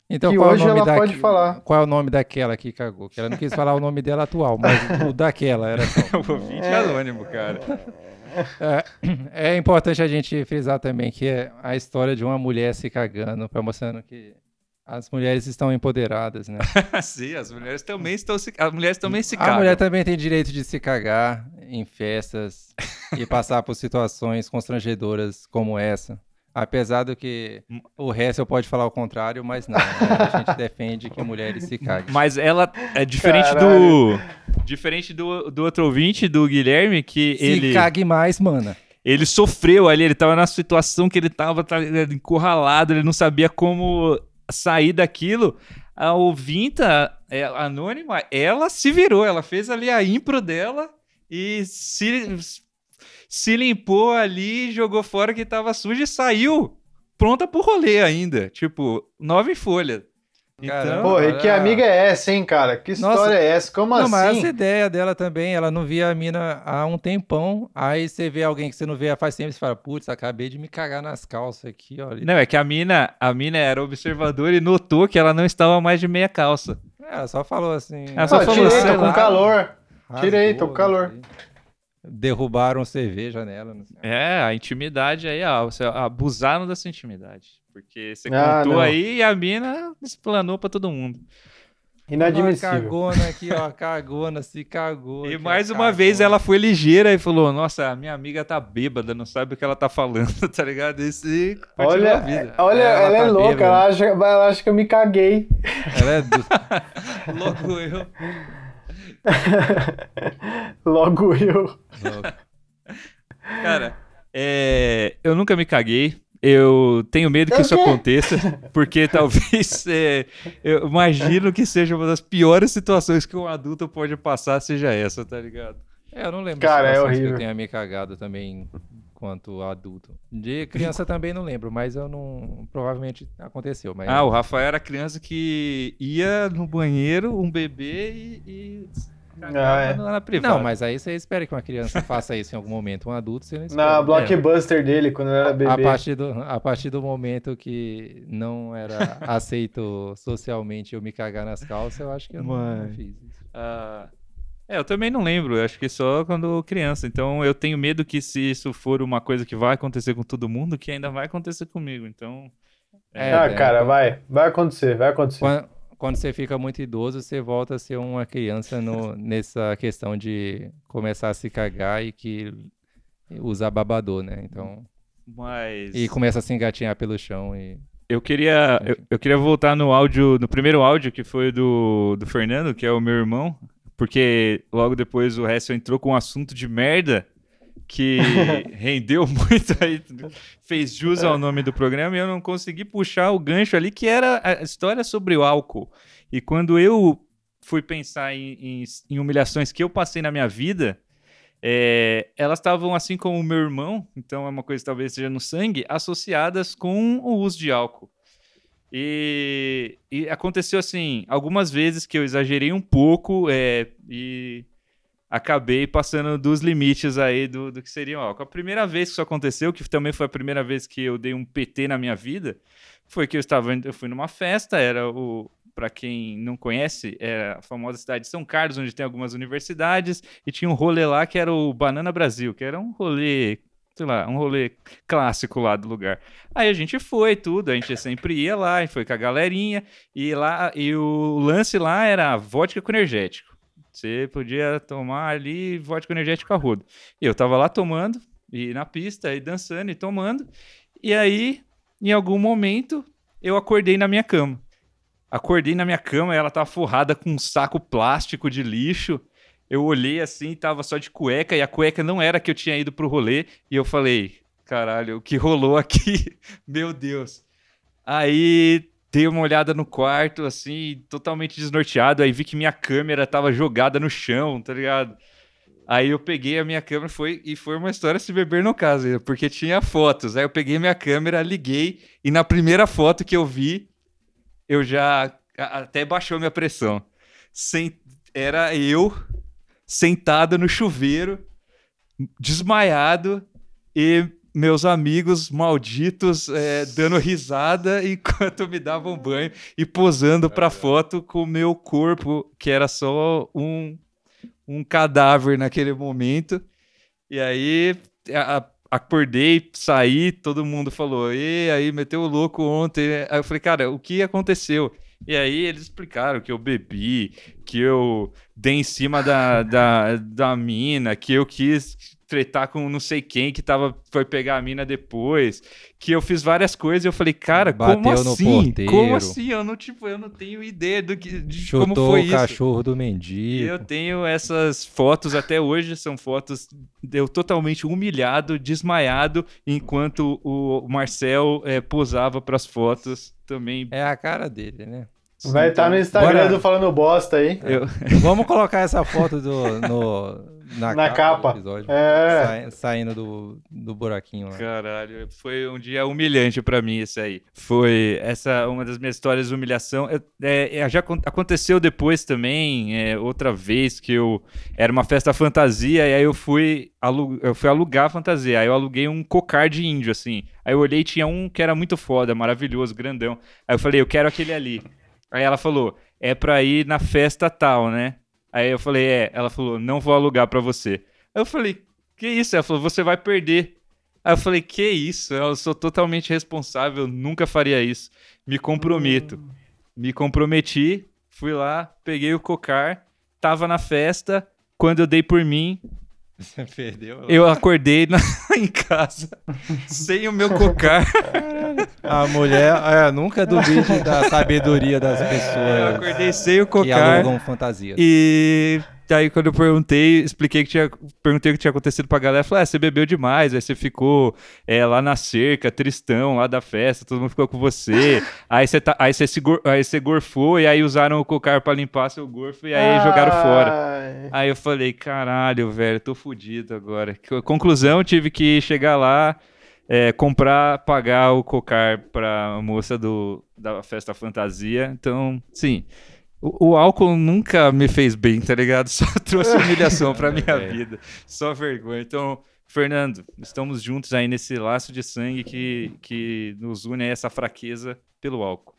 Então, Que qual é o hoje nome ela da... pode falar. Qual é o nome daquela que cagou? Que ela não quis falar o nome dela atual, mas o daquela era só. [LAUGHS] O ouvinte é anônimo, cara. É, é importante a gente frisar também que é a história de uma mulher se cagando, para mostrando que as mulheres estão empoderadas, né? [LAUGHS] Sim, as mulheres também estão se. As mulheres também se A cagam. mulher também tem direito de se cagar em festas [LAUGHS] e passar por situações constrangedoras como essa. Apesar do que o resto pode falar o contrário, mas não. né? A gente [LAUGHS] defende que mulheres se caguem. Mas ela é diferente do. Diferente do, do outro ouvinte, do Guilherme, que Se ele. cague mais, mana. Ele sofreu ali, ele tava na situação que ele tava tá ligado, encurralado, ele não sabia como sair daquilo. A ouvinta é, anônima, ela se virou, ela fez ali a impro dela e se, se limpou ali, jogou fora que tava sujo e saiu pronta pro rolê ainda. Tipo, nove folhas. Caramba. Pô, e que amiga é essa, hein, cara? Que Nossa. história é essa? Como Não, mas assim? essa ideia dela também, ela não via a mina há um tempão, aí você vê alguém que você não vê faz tempo e você fala, putz, acabei de me cagar nas calças aqui, olha. Não, é que a mina, a mina era observadora e notou que ela não estava mais de meia calça. Ela só falou assim. Ela só Ah, falou, tirei, tô com calor. rasgou, tirei, tô com calor. Derrubaram cerveja nela. Não sei. É, a intimidade aí, ó, você abusaram dessa intimidade. Porque você Ah, contou não. aí e a mina explanou pra todo mundo. Uma Inadmissível. cagona aqui, ó, cagona, se cagou. E mais uma cagona. vez ela foi ligeira e falou: Nossa, a minha amiga tá bêbada, não sabe o que ela tá falando, [LAUGHS] tá ligado? Esse Olha, vida. olha, Ela ela, é tá louca, bêbada. ela acha, ela acha que eu me caguei. Ela é do... [LAUGHS] Logo eu. [LAUGHS] Logo eu. Cara, é, eu nunca me caguei. Eu tenho medo que Eu isso quê? aconteça, porque [LAUGHS] talvez é, eu imagino que seja uma das piores situações que um adulto pode passar, seja essa, tá ligado? É, eu não lembro Cara, é situações que horrível. eu tenha me cagado também enquanto adulto. De criança [LAUGHS] também não lembro, mas eu não. Provavelmente aconteceu. Mas Ah, o Rafael era criança que ia no banheiro, um bebê e, e Ah, é. na, privada. Não, mas aí você espera que uma criança [LAUGHS] faça isso em algum momento. Um adulto você não espera. Na É. blockbuster dele, quando eu era bebê. A partir, do, a partir do momento que não era [LAUGHS] aceito socialmente eu me cagar nas calças, eu acho que eu não, não fiz isso. Ah, é, eu também não lembro, eu acho que só quando criança. Então eu tenho medo que se isso for uma coisa que vai acontecer com todo mundo, que ainda vai acontecer comigo. Então. É, ah, é, cara, vai. Vai acontecer, vai acontecer. Quando, quando você fica muito idoso, você volta a ser uma criança no- [LAUGHS] nessa questão de começar a se cagar e que usar babador, né? Então. Mas. E começa a se engatinhar pelo chão e. Eu queria, eu, eu queria voltar no áudio, no primeiro áudio que foi do, do Fernando, que é o meu irmão, porque logo depois o Hessel entrou com um assunto de merda que rendeu [LAUGHS] muito aí, fez jus ao nome do programa e eu não consegui puxar o gancho ali, que era a história sobre o álcool. E quando eu fui pensar em, em, em humilhações que eu passei na minha vida, é, elas estavam, assim como o meu irmão, então é uma coisa que talvez seja no sangue, associadas com o uso de álcool. E, e aconteceu assim, algumas vezes que eu exagerei um pouco é, e acabei passando dos limites aí do, do que seria o álcool. A primeira vez que isso aconteceu, que também foi a primeira vez que eu dei um PT na minha vida, foi que eu estava, eu fui numa festa, era o, para quem não conhece, é a famosa cidade de São Carlos, onde tem algumas universidades, e tinha um rolê lá que era o Banana Brasil, que era um rolê, sei lá, um rolê clássico lá do lugar. Aí a gente foi, tudo, a gente sempre ia lá, gente foi com a galerinha, e lá, e o lance lá era vodka com energético. Você podia tomar ali vodka energético a rodo. Eu tava lá tomando, e na pista, e dançando, e tomando, e aí, em algum momento, eu acordei na minha cama. Acordei na minha cama, ela tava forrada com um saco plástico de lixo. Eu olhei assim, tava só de cueca, e a cueca não era que eu tinha ido pro rolê. E eu falei, caralho, o que rolou aqui? [LAUGHS] Meu Deus. Aí dei uma olhada no quarto, assim, totalmente desnorteado. Aí vi que minha câmera tava jogada no chão, tá ligado? Aí eu peguei a minha câmera foi, e foi uma história se beber no caso, porque tinha fotos. Aí eu peguei minha câmera, liguei, e na primeira foto que eu vi, eu já até baixou minha pressão. Sem, era eu sentado no chuveiro, desmaiado, e meus amigos malditos é, dando risada [LAUGHS] enquanto me davam banho e posando pra foto com o meu corpo, que era só um, um cadáver naquele momento. E aí a- a- acordei, saí, todo mundo falou, e aí meteu o louco ontem. Aí eu falei, cara, o que aconteceu? E aí eles explicaram que eu bebi, que eu dei em cima da, da, da mina, que eu quis tretar com não sei quem que tava, foi pegar a mina depois, que eu fiz várias coisas e eu falei, cara, como Bateu no assim? porteiro. Como assim? Eu não, tipo, eu não tenho ideia do que, de como Chutou foi o isso. cachorro do E mendigo. eu tenho essas fotos até hoje, são fotos de eu totalmente humilhado, desmaiado, enquanto o Marcel eh, posava para as fotos também. É a cara dele, né? Vai estar no Instagram Bora. do Falando Bosta aí. Eu, Vamos colocar essa foto do, no, na, Na capa. do episódio. É. Sai- saindo do, do buraquinho lá. Caralho, foi um dia humilhante pra mim esse aí. Foi essa uma das minhas histórias de humilhação. Eu- é, é, já acon- aconteceu depois também, é, outra vez que eu era uma festa fantasia e aí eu fui, alu- eu fui alugar a fantasia. Aí eu aluguei um cocar de índio assim. Aí eu olhei e tinha um que era muito foda, maravilhoso, grandão. Aí eu falei, eu quero aquele ali. Aí ela falou, é pra ir na festa tal, né? Aí eu falei, é. Ela falou, não vou alugar pra você. Aí eu falei, que isso? Ela falou, você vai perder. Aí eu falei, que isso? Eu sou totalmente responsável, nunca faria isso. Me comprometo. Me comprometi, fui lá, peguei o cocar, tava na festa. Quando eu dei por mim, Você perdeu? eu acordei na- [LAUGHS] em casa sem o meu cocar. [LAUGHS] A mulher, é, nunca duvide da sabedoria das Eu pessoas acordei sem o que cocar. alugam fantasia. E daí quando eu perguntei, expliquei que tinha, perguntei o que tinha acontecido pra galera, falei, ah, você bebeu demais, aí você ficou é, lá na cerca, tristão, lá da festa, todo mundo ficou com você, [LAUGHS] aí você, tá, aí você, se aí você gorfou, e aí usaram o cocar pra limpar seu gorfo, e aí jogaram fora. Ai. Aí eu falei, caralho, velho, tô fudido agora. Co- Conclusão, tive que chegar lá, é, comprar, pagar o cocar pra moça do, da festa fantasia. Então, sim, o, o álcool nunca me fez bem, tá ligado? [LAUGHS] Só trouxe [LAUGHS] humilhação pra minha É. vida. Só vergonha. Então, Fernando, estamos juntos aí nesse laço de sangue que, que nos une a essa fraqueza pelo álcool.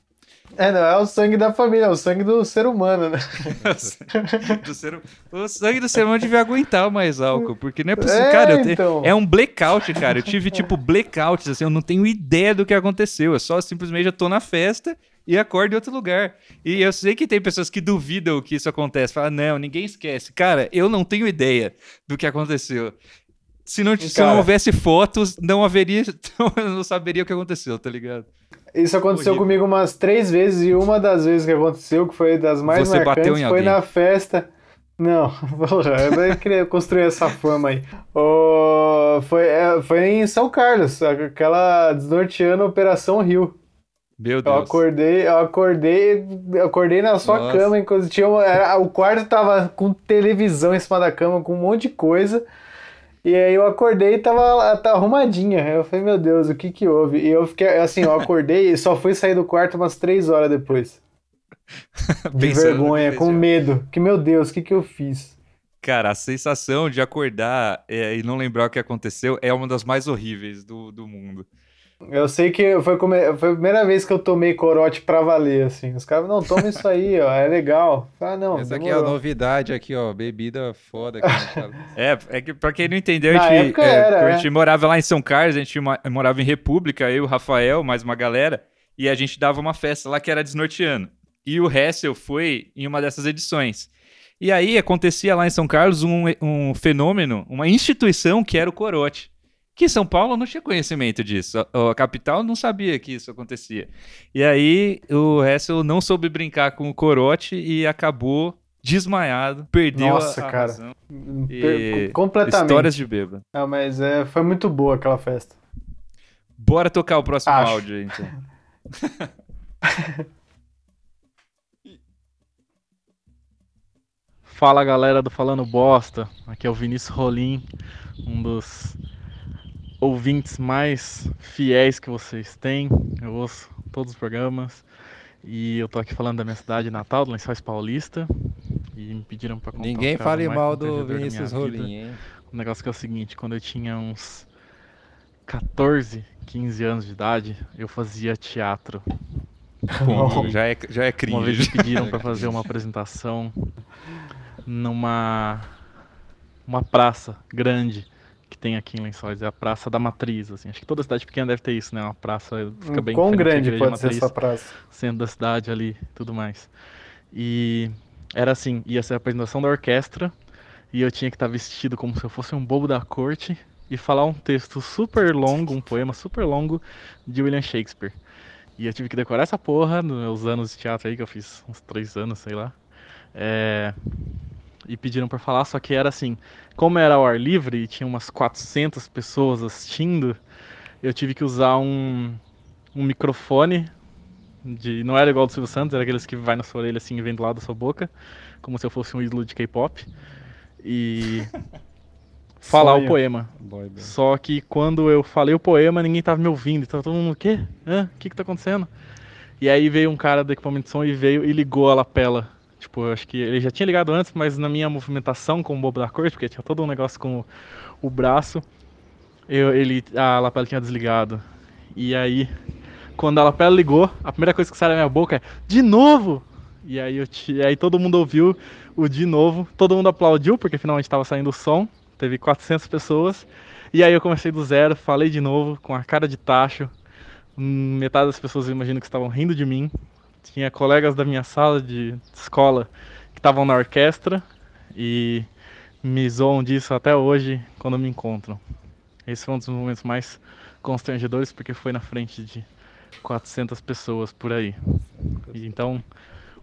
É, não é o sangue da família, é o sangue do ser humano, né? [LAUGHS] do ser, o sangue do ser humano devia aguentar mais álcool, porque não é possível. É, cara, eu te- então. é um blackout, cara. Eu tive, tipo, blackouts, assim, eu não tenho ideia do que aconteceu. Eu só simplesmente já tô na festa e acordo em outro lugar. E eu sei que tem pessoas que duvidam que isso acontece. Falam, não, ninguém esquece. Cara, eu não tenho ideia do que aconteceu. Se não, se Cara. não houvesse fotos, não haveria. eu [LAUGHS] não saberia o que aconteceu, tá ligado? Isso aconteceu Horrível. comigo umas três vezes e uma das vezes que aconteceu, que foi das mais Você bateu marcantes, foi alguém. na festa. Não, [LAUGHS] porra, eu não queria construir essa fama aí. Ô, foi, é, foi em São Carlos, aquela desnorteando Operação Rio. Meu Eu Deus. acordei, eu acordei, eu acordei na sua Nossa. cama, inclusive tinha uma- era- o quarto tava com televisão em cima da cama, com um monte de coisa. E aí eu acordei e tava, tava arrumadinha. Eu falei, meu Deus, o que que houve? E eu fiquei, assim, eu acordei e só fui sair do quarto umas três horas depois. [LAUGHS] De vergonha, com medo. Que, meu Deus, o que que eu fiz? Cara, a sensação de acordar é, e não lembrar o que aconteceu é uma das mais horríveis do, do mundo. Eu sei que foi, come- foi a primeira vez que eu tomei corote pra valer, assim. Os caras, não, toma isso aí, ó, é legal. Ah, não, Essa aqui é a demorou. novidade aqui, ó. Bebida foda. [LAUGHS] É, é que pra quem não entendeu, a gente, é, era, quando a é. gente morava lá em São Carlos, a gente morava em República, eu, o Rafael, mais uma galera, e a gente dava uma festa lá que era desnorteano. E o Hessel foi em uma dessas edições. E aí acontecia lá em São Carlos um, um fenômeno, uma instituição que era o corote. Que São Paulo não tinha conhecimento disso. A, a capital não sabia que isso acontecia. E aí o Hessel não soube brincar com o corote e acabou desmaiado, perdeu a- Nossa, a, cara. razão. Per- E- completamente. Histórias de bêbado. Ah, mas é, foi muito boa aquela festa. Bora tocar o próximo Acho. áudio aí, então. [LAUGHS] Fala galera do Falando Bosta, aqui é o Vinícius Rolim, um dos ouvintes mais fiéis que vocês têm. Eu ouço todos os programas e eu tô aqui falando da minha cidade natal, do Lençóis Paulista, e me pediram pra contar Ninguém fale mal do Vinícius. Rolim, hein? O negócio que é o seguinte, quando eu tinha uns 14, 15 anos de idade, eu fazia teatro. Pô, já é, já é Uma vez cringe. me pediram para [LAUGHS] fazer uma apresentação numa uma praça grande que tem aqui em Lençóis, é a Praça da Matriz, assim. Acho que toda cidade pequena deve ter isso, né? Uma praça fica bem Quão grande pode ser Matriz, essa praça? centro da cidade ali, tudo mais. E era assim, ia ser a apresentação da orquestra e eu tinha que estar vestido como se eu fosse um bobo da corte e falar um texto super longo, um poema super longo de William Shakespeare. E eu tive que decorar essa porra nos meus anos de teatro aí, que eu fiz uns três anos, sei lá. É, E pediram pra falar, só que era assim, como era ao ar livre e tinha umas 400 pessoas assistindo, eu tive que usar um, um microfone De, não era igual do Silvio Santos, era aqueles que vai na sua orelha assim e vem do lado da sua boca, como se eu fosse um ídolo de K-pop. E [LAUGHS] falar Sonho. o poema. Boy band. Só que quando eu falei o poema, ninguém tava me ouvindo. Tava todo mundo, o quê? Hã? O que que tá acontecendo? E aí veio um cara do equipamento de som e veio e ligou a lapela. Tipo, eu acho que ele já tinha ligado antes, mas na minha movimentação com o bobo da corte, porque tinha todo um negócio com o, o braço, eu, ele, a lapela tinha desligado. E aí, quando a lapela ligou, a primeira coisa que sai da minha boca é de novo! E aí, eu ti- aí todo mundo ouviu o de novo, todo mundo aplaudiu, porque finalmente estava saindo o som, teve 400 pessoas. E aí eu comecei do zero, falei de novo, com a cara de tacho. Hum, Metade das pessoas imagino que estavam rindo de mim. Tinha colegas da minha sala de escola que estavam na orquestra e me zoam disso até hoje quando me encontram. Esse foi um dos momentos mais constrangedores porque foi na frente de 400 pessoas por aí. E então,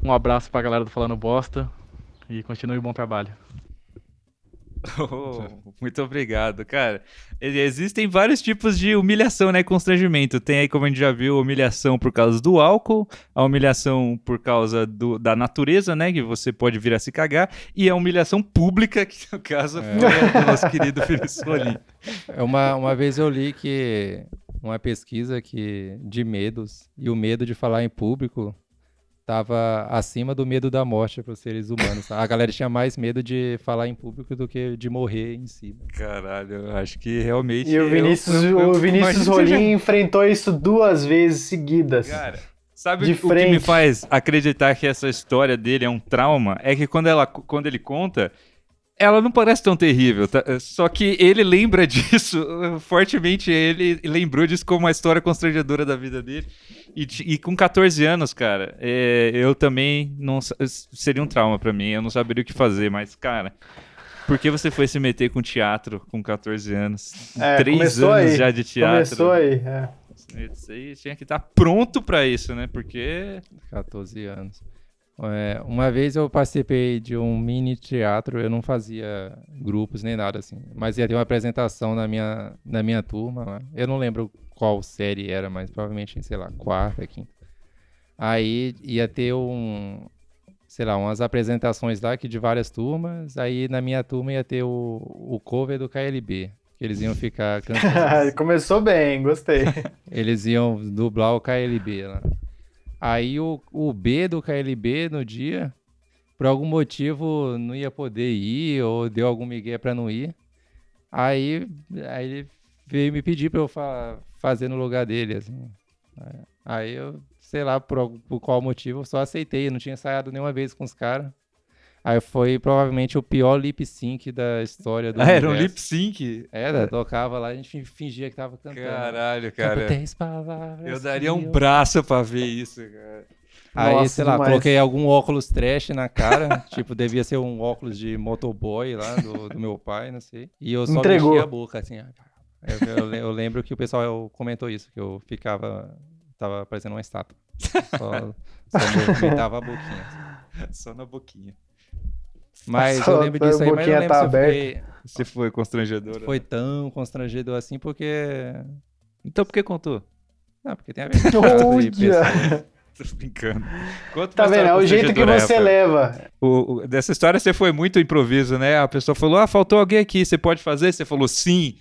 um abraço pra galera do Falando Bosta e continue o bom trabalho. [LAUGHS] Oh, muito obrigado, cara. Existem vários tipos de humilhação, né? Constrangimento. Tem aí, como a gente já viu, humilhação por causa do álcool, a humilhação por causa do- da natureza, né? Que você pode vir a se cagar, e a humilhação pública, que no caso foi a do nosso querido Felipe. [LAUGHS] É uma, uma vez eu li que uma pesquisa que de medos e o medo de falar em público estava acima do medo da morte para os seres humanos. A galera tinha mais medo de falar em público do que de morrer em si. Caralho, eu acho que realmente. E o Vinícius, eu- eu- o Vinícius Rolim enfrentou isso duas vezes seguidas. Cara, sabe De o que me frente. faz acreditar que essa história dele é um trauma? É que quando, ela, quando ele conta, ela não parece tão terrível. tá? Só que ele lembra [LAUGHS] disso fortemente. Ele lembrou disso como uma história constrangedora da vida dele. E, e com 14 anos, cara, é, eu também não seria um trauma pra mim. Eu não saberia o que fazer, mas, cara. Por que você foi se meter com teatro com 14 anos? É, Três anos aí. já de teatro. Começou aí, é. Isso aí tinha que estar pronto pra isso, né? Porque 14 anos. É, uma vez eu participei de um mini teatro, eu não fazia grupos nem nada assim, mas ia ter uma apresentação na minha, na minha turma. lá. Eu não lembro qual série era, mas provavelmente, sei lá, quarta, quinta. Aí ia ter um, sei lá, umas apresentações lá que de várias turmas. Aí na minha turma ia ter o, o cover do KLB, que eles iam ficar [LAUGHS] cantando. Começou bem, gostei. [LAUGHS] Eles iam dublar o KLB lá. Aí o, o B do KLB no dia, por algum motivo, não ia poder ir, ou deu algum migué pra não ir. Aí, aí ele veio me pedir pra eu fa- fazer no lugar dele, assim. Aí eu, sei lá por, por qual motivo, só aceitei. Eu não tinha ensaiado nenhuma vez com os caras. Aí foi provavelmente o pior lip sync da história do Ah, era um universo. lip sync? Era, tocava lá, a gente fin- fingia que tava cantando. Caralho, cara. Eu daria um braço pra ver isso, cara. Aí, Nossa, sei lá, demais. coloquei algum óculos trash na cara. [LAUGHS] tipo, devia ser um óculos de motoboy lá do, do meu pai, não sei. E eu só Entregou. mexia a boca, assim. Eu, eu eu lembro que o pessoal comentou isso, que eu ficava. Tava parecendo uma estátua. Só, só movimentava a boquinha. assim. [LAUGHS] Só na boquinha. Mas Só eu lembro disso aí, mas eu lembro tá se fiquei- Você foi constrangedor. foi tão constrangedor assim, porque. Então por que contou? Não, porque tem a ver [LAUGHS] com. Tô brincando. Conta Tá vendo? É o jeito que você Rafael. leva. O- o- dessa história você foi muito improviso, né? A pessoa falou: Ah, faltou alguém aqui, você pode fazer? Você falou sim.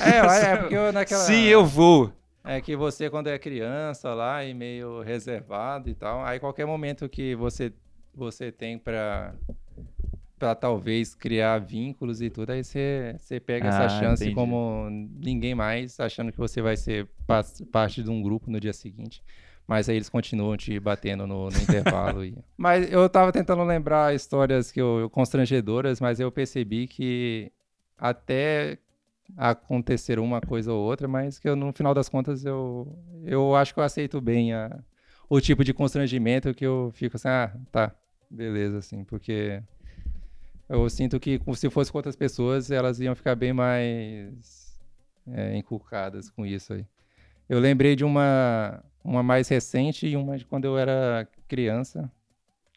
É, é [LAUGHS] porque eu naquela. Sim, eu vou. É que você, quando é criança lá e meio reservado e tal, aí qualquer momento que você, você tem pra, pra talvez criar vínculos e tudo, aí você, você pega essa Ah, chance entendi. como ninguém mais, achando que você vai ser pa- parte de um grupo no dia seguinte. Mas aí eles continuam te batendo no, no intervalo. e- [LAUGHS] Mas eu tava tentando lembrar histórias que eu, constrangedoras, mas eu percebi que até acontecer uma coisa ou outra, mas que eu, no final das contas eu, eu acho que eu aceito bem a, o tipo de constrangimento que eu fico assim, ah, tá, beleza, assim, porque eu sinto que se fosse com outras pessoas, elas iam ficar bem mais é, inculcadas com isso aí. Eu lembrei de uma, uma mais recente e uma de quando eu era criança,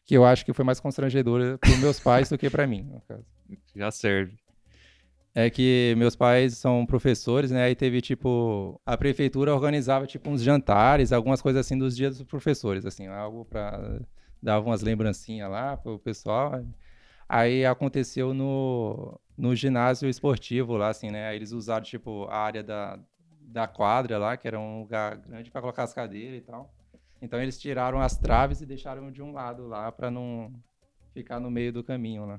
que eu acho que foi mais constrangedora para meus pais do que para mim, no caso. Já serve. é que meus pais são professores, né? Aí teve tipo a prefeitura organizava tipo uns jantares, algumas coisas assim dos dias dos professores, assim, algo para dar umas lembrancinhas lá pro pessoal. Aí aconteceu no, no ginásio esportivo lá, assim, né? Eles usaram tipo a área da, da quadra lá, que era um lugar grande para colocar as cadeiras e tal. Então eles tiraram as traves e deixaram de um lado lá para não ficar no meio do caminho lá.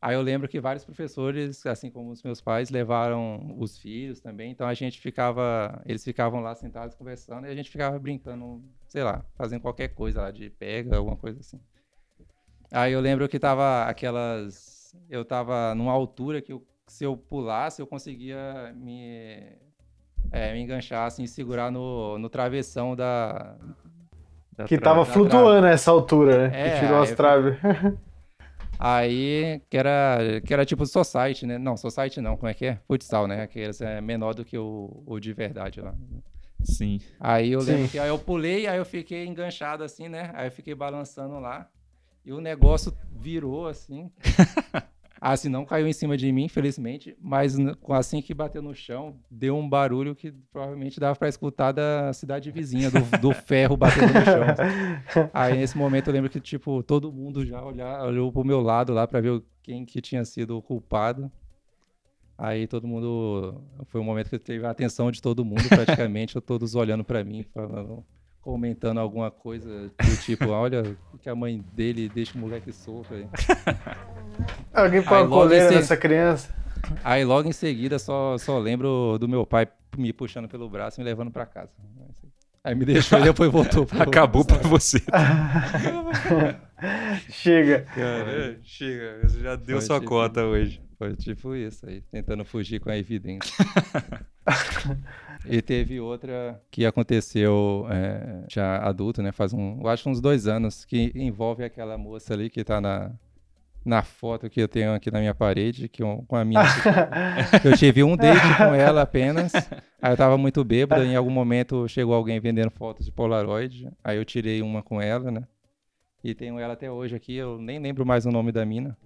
Aí eu lembro que vários professores, assim como os meus pais, levaram os filhos também. Então a gente ficava, eles ficavam lá sentados conversando e a gente ficava brincando, sei lá, fazendo qualquer coisa lá de pega, alguma coisa assim. Aí eu lembro que tava aquelas, eu tava numa altura que eu, se eu pulasse eu conseguia me, é, me enganchar assim, segurar no, no travessão da, da que tava flutuando essa altura, né? É, que tirou as traves. [LAUGHS] Aí, que era, que era tipo society, né? Não, society não, como é que é? Futsal, né? Que é menor do que o, o de verdade lá. Sim. Aí eu lembro Sim. que aí eu pulei, aí eu fiquei enganchado assim, né? Aí eu fiquei balançando lá. E o negócio virou assim. [LAUGHS] Assim, não caiu em cima de mim, infelizmente, mas assim que bateu no chão, deu um barulho que provavelmente dava para escutar da cidade vizinha, do, do [LAUGHS] ferro batendo no chão. [LAUGHS] Aí, nesse momento, eu lembro que, tipo, todo mundo já olhar, olhou pro meu lado lá para ver quem que tinha sido o culpado. Aí todo mundo. Foi um momento que teve a atenção de todo mundo, praticamente, todos olhando para mim, falando, comentando alguma coisa do tipo, [LAUGHS] olha que a mãe dele deixa o moleque sofrer. [LAUGHS] Alguém põe uma coleira nessa criança. Aí logo em seguida só, só lembro do meu pai me puxando pelo braço e me levando para casa. Aí me deixou e depois voltou. [LAUGHS] Acabou para você. chega. Cara, chega. Você já deu Foi sua tipo, cota hoje. Foi tipo isso aí, tentando fugir com a evidência. E teve outra que aconteceu é, já adulto, né? Faz um, eu acho uns dois anos, que envolve aquela moça ali que tá na, na foto que eu tenho aqui na minha parede, que eu, com a minha. [LAUGHS] eu tive um date com ela apenas. Aí eu tava muito bêbado. Em algum momento chegou alguém vendendo fotos de Polaroid. Aí eu tirei uma com ela, né? E tenho ela até hoje aqui. Eu nem lembro mais o nome da mina.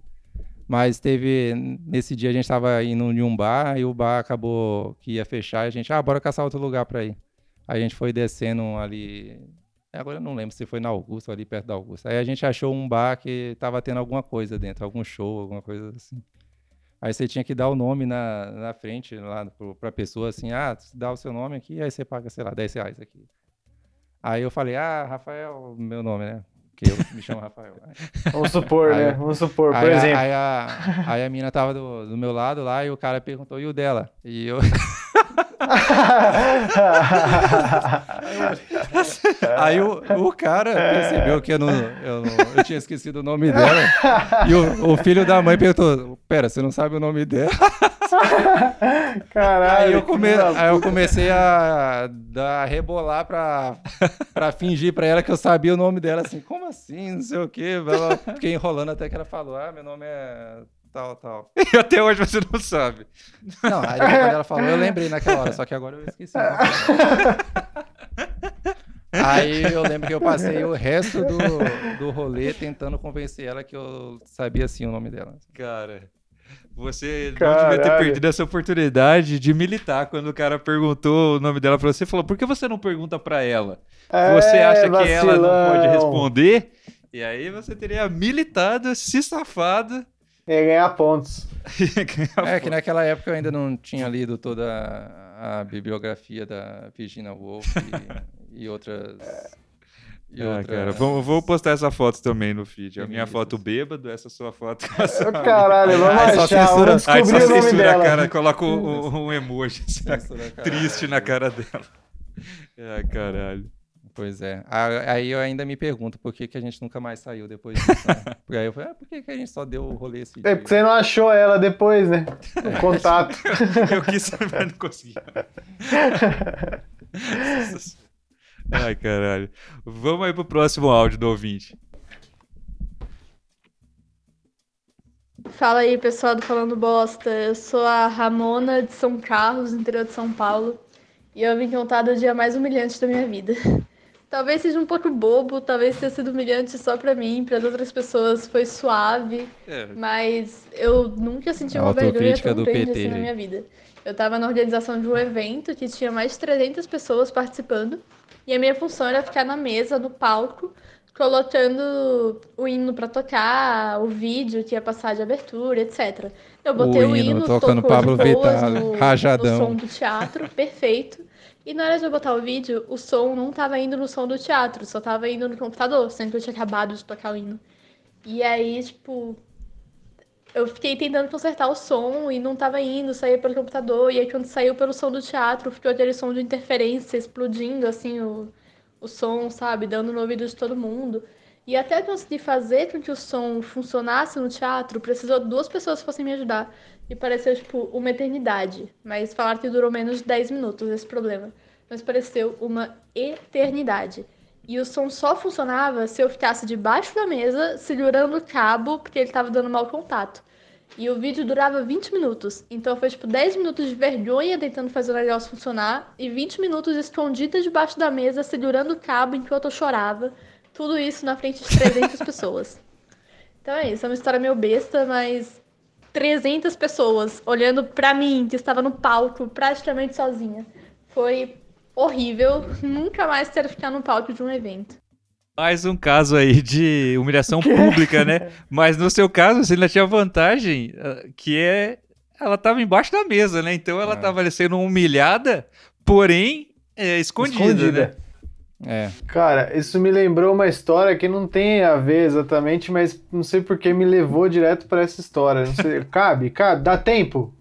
Mas teve. Nesse dia a gente estava indo em um bar e o bar acabou que ia fechar e a gente, ah, bora caçar outro lugar para ir. Aí a gente foi descendo ali. Agora eu não lembro se foi na Augusta ali perto da Augusta. Aí a gente achou um bar que estava tendo alguma coisa dentro, algum show, alguma coisa assim. Aí você tinha que dar o nome na, na frente, lá para a pessoa, assim, ah, dá o seu nome aqui, aí você paga, sei lá, 10 reais aqui. Aí eu falei, ah, Rafael, meu nome, né? Que eu me chamo Rafael. [LAUGHS] Vamos supor, aí, né? Vamos supor, por aí, exemplo. Aí a, aí a mina tava do, do meu lado lá e o cara perguntou, e o dela? E eu... [LAUGHS] Aí o, o cara percebeu que eu, não, eu, não, eu tinha esquecido o nome dela. E o, o filho da mãe perguntou: Pera, você não sabe o nome dela? [LAUGHS] Caralho. Aí eu, come... aí eu comecei a dar, rebolar pra, pra fingir pra ela que eu sabia o nome dela. Assim, como assim? Não sei o quê. Fiquei enrolando até que ela falou: Ah, meu nome é tal, tal. [LAUGHS] E até hoje você não sabe. Não, aí quando ela falou, eu lembrei naquela hora, só que agora eu esqueci. [LAUGHS] Aí eu lembro que eu passei o resto do, do rolê tentando convencer ela que eu sabia sim o nome dela. Cara, você Caralho. não devia ter perdido essa oportunidade de militar quando o cara perguntou o nome dela pra você. Falou, por que você não pergunta pra ela? É, você acha vacilão. que ela não pode responder? E aí você teria militado, se safado Ia ganhar pontos. [LAUGHS] é que naquela época eu ainda não tinha lido toda a, a bibliografia da Virginia Woolf e, [LAUGHS] e outras. E ah, outra... cara, vou, vou, postar essa foto também no feed. A minha foto bêbado, essa sua foto. [LAUGHS] Caralho, vamos aí, achar, censura, vamos descobrir aí só o censura a cara, coloca um, um emoji [LAUGHS] triste na cara dela. [LAUGHS] Ah, caralho. Pois é. Aí eu ainda me pergunto por que, que a gente nunca mais saiu depois disso. Né? Porque aí eu falei, ah, por que, que a gente só deu o rolê esse é, dia? É porque você não achou ela depois, né? O é. contato. eu quis saber, mas não consegui. Ai, caralho. Vamos aí pro próximo áudio do ouvinte. Fala aí, pessoal do Falando Bosta. Eu sou a Ramona de São Carlos, interior de São Paulo. E eu vim contar do dia mais humilhante da minha vida. [LAUGHS] Talvez seja um pouco bobo, talvez tenha sido humilhante só pra mim, para outras pessoas foi suave, É. mas eu nunca senti uma vergonha tão do grande PT assim na aí. minha vida. Eu tava na organização de um evento que tinha mais de 300 pessoas participando, e a minha função era ficar na mesa, no palco, colocando o hino pra tocar, o vídeo que ia passar de abertura, etc. Eu botei o, O hino, hino, tocando Pablo Vittar, no, rajadão. no som do teatro, perfeito. E na hora de eu botar o vídeo, o som não tava indo no som do teatro, só tava indo no computador, sendo que eu tinha acabado de tocar o hino. E aí, tipo, eu fiquei tentando consertar o som e não tava indo, saía pelo computador. E aí, quando saiu pelo som do teatro, ficou aquele som de interferência explodindo, assim, o, o som, sabe? Dando no ouvido de todo mundo. E até conseguir fazer com que o som funcionasse no teatro, precisou duas pessoas que fossem me ajudar. E pareceu, tipo, uma eternidade. Mas falaram que durou menos de 10 minutos esse problema. Mas pareceu uma eternidade. E o som só funcionava se eu ficasse debaixo da mesa, segurando o cabo, porque ele tava dando mau contato. E o vídeo durava 20 minutos. Então foi tipo 10 minutos de vergonha tentando fazer o negócio funcionar e 20 minutos escondida debaixo da mesa, segurando o cabo enquanto eu chorava. Tudo isso na frente de 300 pessoas. Então é isso, é uma história meio besta, mas 300 pessoas olhando pra mim, que estava no palco, praticamente sozinha. Foi horrível. Nunca mais quero ficar no palco de um evento. Mais um caso aí de humilhação [LAUGHS] pública, né? Mas no seu caso, você ainda tinha vantagem, ah, que é. Ela tava embaixo da mesa, né? Então ela É. tava sendo humilhada, porém é, escondida, né? É. Cara, isso me lembrou uma história que não tem a ver exatamente, mas não sei por que me levou direto pra essa história. Não sei, [LAUGHS] cabe, cabe, dá tempo.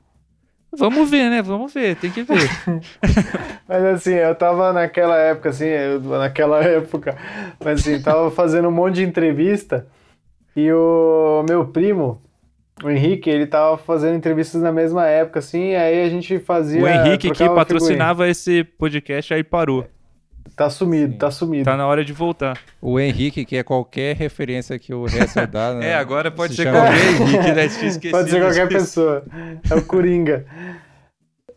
Vamos ver, né? Vamos ver, tem que ver. [LAUGHS] Mas assim, eu tava naquela época, assim, eu- naquela [LAUGHS] época, mas assim, tava fazendo um monte de entrevista e o meu primo, o Henrique, ele tava fazendo entrevistas na mesma época, assim, aí a gente fazia. o Henrique que patrocinava esse podcast aí parou. Tá sumido, tá sumido. Tá na hora de voltar. O Henrique, que é qualquer referência que o Hessel dá. [LAUGHS] né? É, agora pode Se ser chama- qualquer Henrique, né? [LAUGHS] Tinha esquecido Pode ser qualquer pessoa. É o Coringa.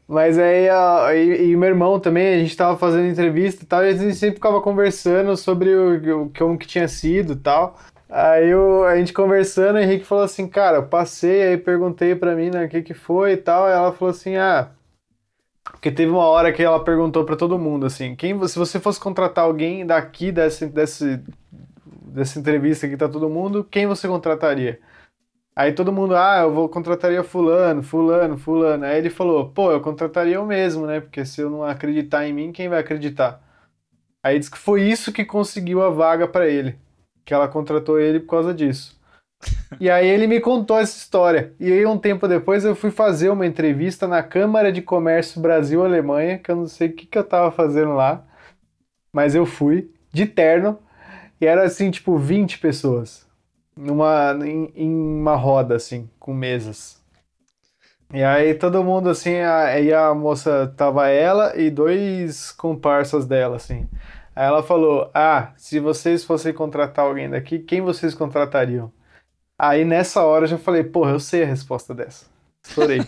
Mas aí, ó, e, e meu irmão também, a gente tava fazendo entrevista e tal, e a gente sempre ficava conversando sobre o, o como que tinha sido e tal. Aí o- a gente conversando, o Henrique falou assim, cara, eu passei, aí perguntei pra mim, né, o que que foi e tal, e ela falou assim, ah... Porque teve uma hora que ela perguntou pra todo mundo, assim, quem, se você fosse contratar alguém daqui desse, desse, dessa entrevista que tá todo mundo, quem você contrataria? Aí todo mundo, ah, eu vou contrataria fulano, fulano, fulano. Aí ele falou, pô, eu contrataria eu mesmo, né? Porque se eu não acreditar em mim, quem vai acreditar? Aí disse que foi isso que conseguiu a vaga pra ele, que ela contratou ele por causa disso. E aí ele me contou essa história. E aí um tempo depois eu fui fazer uma entrevista na Câmara de Comércio Brasil-Alemanha, que eu não sei o que que eu tava fazendo lá, mas eu fui de terno e era assim, tipo 20 pessoas numa em, em uma roda assim, com mesas. E aí todo mundo assim, a- a moça tava ela e dois comparsas dela assim. Aí ela falou: "Ah, se vocês fossem contratar alguém daqui, quem vocês contratariam?" Aí nessa hora eu já falei: "Porra, eu sei a resposta dessa." Estourei.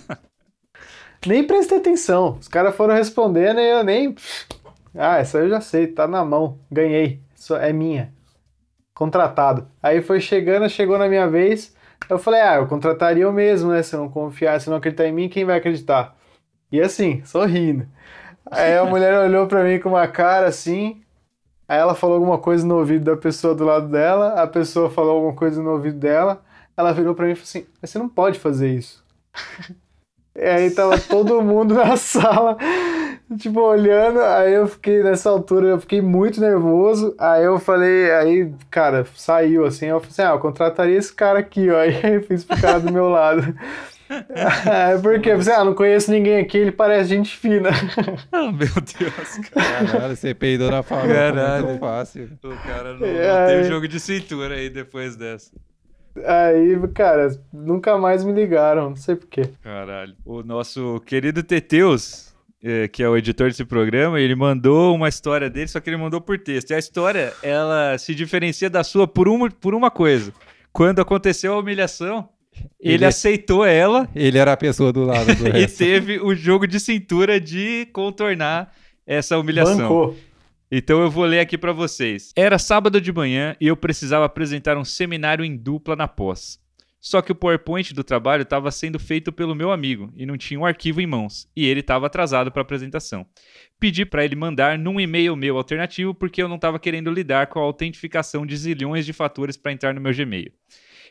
[LAUGHS] nem prestei atenção. Os caras foram respondendo e eu nem Ah, essa eu já sei, tá na mão. Ganhei. Isso é minha contratado. Aí foi chegando, chegou na minha vez. Eu falei, ah, eu contrataria eu mesmo, né? Se eu não confiar, se não acreditar em mim, quem vai acreditar? E assim, sorrindo. Aí a mulher [LAUGHS] olhou pra mim com uma cara assim. Aí ela falou alguma coisa no ouvido da pessoa do lado dela. A pessoa falou alguma coisa no ouvido dela. Ela virou pra mim e falou assim: Mas você não pode fazer isso. [LAUGHS] E aí tava todo mundo na [LAUGHS] sala, tipo, olhando. Aí eu fiquei, nessa altura, eu fiquei muito nervoso. Aí eu falei, aí, cara, saiu assim. Eu falei assim: ah, eu contrataria esse cara aqui, ó. [LAUGHS] Aí eu fiz pro cara do meu lado. É porque, eu falei, ah, não conheço ninguém aqui, ele parece gente fina. Ah, meu Deus, cara. Caralho, você peidou na Caralho. muito fácil. O cara não, não É, teve jogo de cintura aí depois dessa. Aí, cara, nunca mais me ligaram, não sei porquê. Caralho. O nosso querido Teteus, eh, que é o editor desse programa, ele mandou uma história dele, só que ele mandou por texto. E a história, ela se diferencia da sua por uma, por uma coisa. Quando aconteceu a humilhação, ele, Ele- aceitou ela Ele era a pessoa do lado do [LAUGHS] e teve o jogo de cintura de contornar essa humilhação. Bancou. Então eu vou ler aqui pra vocês. Era sábado de manhã e eu precisava apresentar um seminário em dupla na pós. Só que o PowerPoint do trabalho estava sendo feito pelo meu amigo e não tinha um arquivo em mãos, e ele estava atrasado para a apresentação. Pedi para ele mandar num e-mail meu alternativo porque eu não estava querendo lidar com a autentificação de zilhões de fatores para entrar no meu Gmail.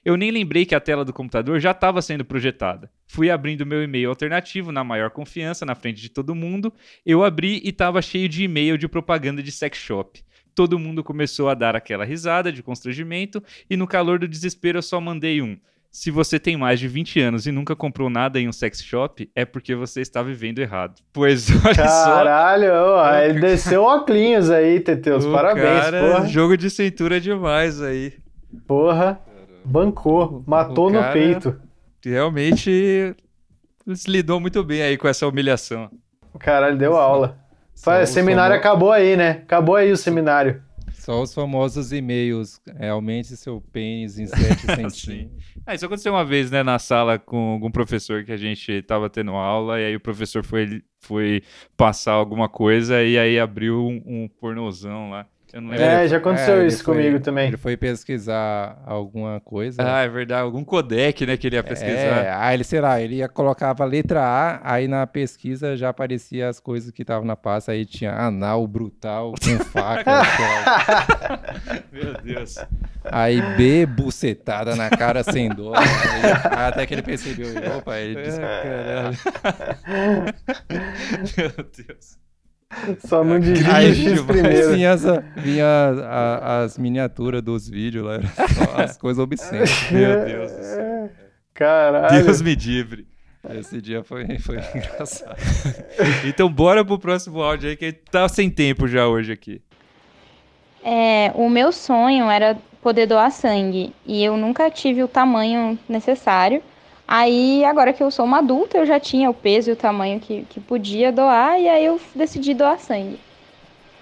Eu nem lembrei que a tela do computador já estava sendo projetada. Fui abrindo meu e-mail alternativo na maior confiança, na frente de todo mundo. Eu abri e estava cheio de e-mail de propaganda de sex shop. Todo mundo começou a dar aquela risada de constrangimento e no calor do desespero eu só mandei um. Se você tem mais de 20 anos e nunca comprou nada em um sex shop, é porque você está vivendo errado. Pois [LAUGHS] olha Caralho, só. ó, ele desceu óculos aí, Teteus. [LAUGHS] O Parabéns, cara, porra. Jogo de cintura demais aí. Porra. Bancou. Matou O no peito. Realmente se lidou muito bem aí com essa humilhação. Caralho, deu aula. Só os seminário acabou aí, né? Acabou aí o seminário. Só os famosos e-mails. É, aumente seu pênis em 7 [LAUGHS] centímetros. Ah, isso aconteceu uma vez, né, na sala com algum professor que a gente tava tendo aula, e aí o professor foi, foi passar alguma coisa e aí abriu um, um pornozão lá. Eu não lembro. É, já aconteceu ele isso foi- comigo também. Ele foi pesquisar alguma coisa. Ah, é verdade, algum codec, né, que ele ia pesquisar. É, aí ele, sei lá, ele ia colocava a letra A, aí na pesquisa já aparecia as coisas que estavam na pasta, aí tinha anal, brutal, com [LAUGHS] faca. [LAUGHS] Meu Deus. Aí B, bucetada na cara sem dó. [LAUGHS] Até que ele percebeu, opa, ele disse, caralho. Meu Deus. Só não digita Aí X primeiro. vinha, essa- vinha as, a- as miniaturas dos vídeos lá, as coisas obscenas. [LAUGHS] Meu Deus do céu. Caralho. Deus me livre. Esse dia foi, foi engraçado. Então bora pro próximo áudio aí, que tá sem tempo já hoje aqui. É, o meu sonho era poder doar sangue e eu nunca tive o tamanho necessário. Aí, agora que eu sou uma adulta, eu já tinha o peso e o tamanho que, que podia doar, e aí eu decidi doar sangue.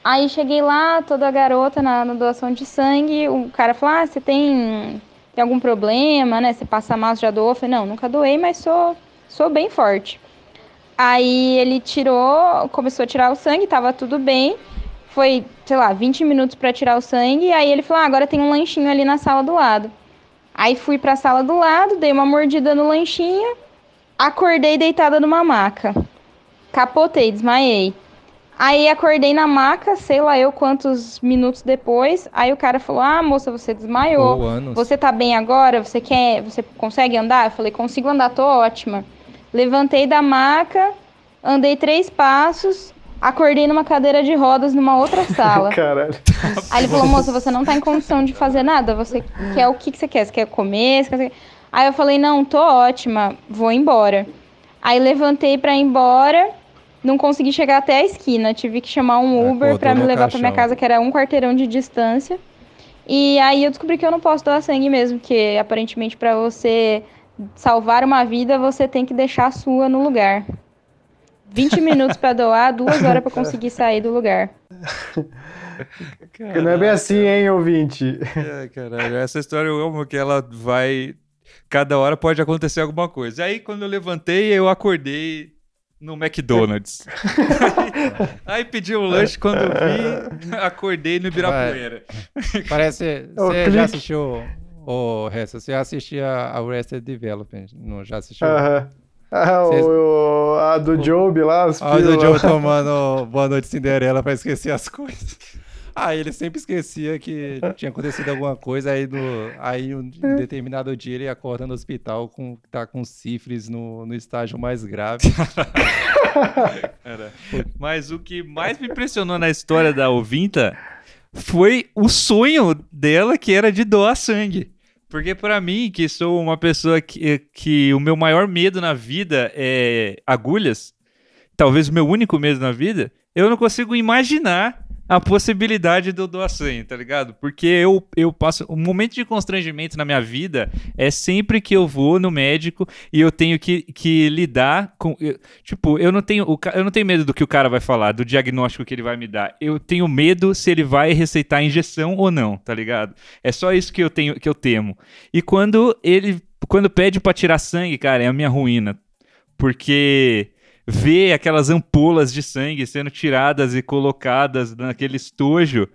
Aí cheguei lá, toda garota na, na doação de sangue, o cara falou: Ah, você tem, tem algum problema, né? Você passa mal, já doou? Eu falei: Não, nunca doei, mas sou, sou bem forte. Aí ele tirou, começou a tirar o sangue, tava tudo bem. Foi, sei lá, 20 minutos pra tirar o sangue. Aí ele falou: ah, agora tem um lanchinho ali na sala do lado. Aí fui pra sala do lado, dei uma mordida no lanchinho, acordei deitada numa maca. Capotei, desmaiei. Aí acordei na maca, sei lá eu quantos minutos depois. Aí o cara falou: Ah, moça, você desmaiou. Ou anos. Você tá bem agora? Você quer. Você consegue andar? Eu falei, consigo andar, tô ótima. Levantei da maca, andei três passos, acordei numa cadeira de rodas numa outra [LAUGHS] sala. Caralho. Aí ele falou, moça, você não tá em condição de fazer nada. Você quer o que, que você quer? Você quer comer? Você quer... Aí eu falei, não, tô ótima, vou embora. Aí levantei pra ir embora, não consegui chegar até a esquina. Tive que chamar um Uber pra me levar pra minha casa, que era um quarteirão de distância. E aí eu descobri que eu não posso doar sangue mesmo, porque aparentemente pra você salvar uma vida, você tem que deixar a sua no lugar. 20 minutos pra doar, duas horas pra conseguir sair do lugar. Porque não é bem assim, hein, ouvinte? Ai, caralho, essa história eu amo que ela vai. Cada hora pode acontecer alguma coisa. Aí quando eu levantei, eu acordei no McDonald's. aí, [LAUGHS] aí pedi um lanche, quando eu vi, acordei no Ibirapuera. Parece. [LAUGHS] Você já assistiu. Ô, Ressa, você assistia a Arrested Development? Não, já assistiu? Aham. Ah, Vocês- o, a do Job lá, os Olha o pílulas Joe lá. [LAUGHS] tomando Boa Noite Cinderela pra esquecer as coisas. Aí ele sempre esquecia que tinha acontecido alguma coisa, aí, no, aí um em determinado dia ele acorda no hospital com tá com sífilis no, no estágio mais grave. [LAUGHS] Cara, Mas o que mais me impressionou na história da ouvinta foi o sonho dela, que era de doar sangue. Porque pra mim, que sou uma pessoa que, que o meu maior medo na vida é agulhas, talvez o meu único medo na vida, eu não consigo imaginar a possibilidade de eu doar sangue, tá ligado? Porque eu, eu passo. Um momento de constrangimento na minha vida é sempre que eu vou no médico e eu tenho que, que lidar com. eu- tipo, eu não, tenho, o eu não tenho medo do que o cara vai falar, do diagnóstico que ele vai me dar. Eu tenho medo se ele vai receitar injeção ou não, tá ligado? É só isso que eu tenho que eu temo. E quando ele. Quando pede pra tirar sangue, cara, é a minha ruína. Porque ver aquelas ampolas de sangue sendo tiradas e colocadas naquele estojo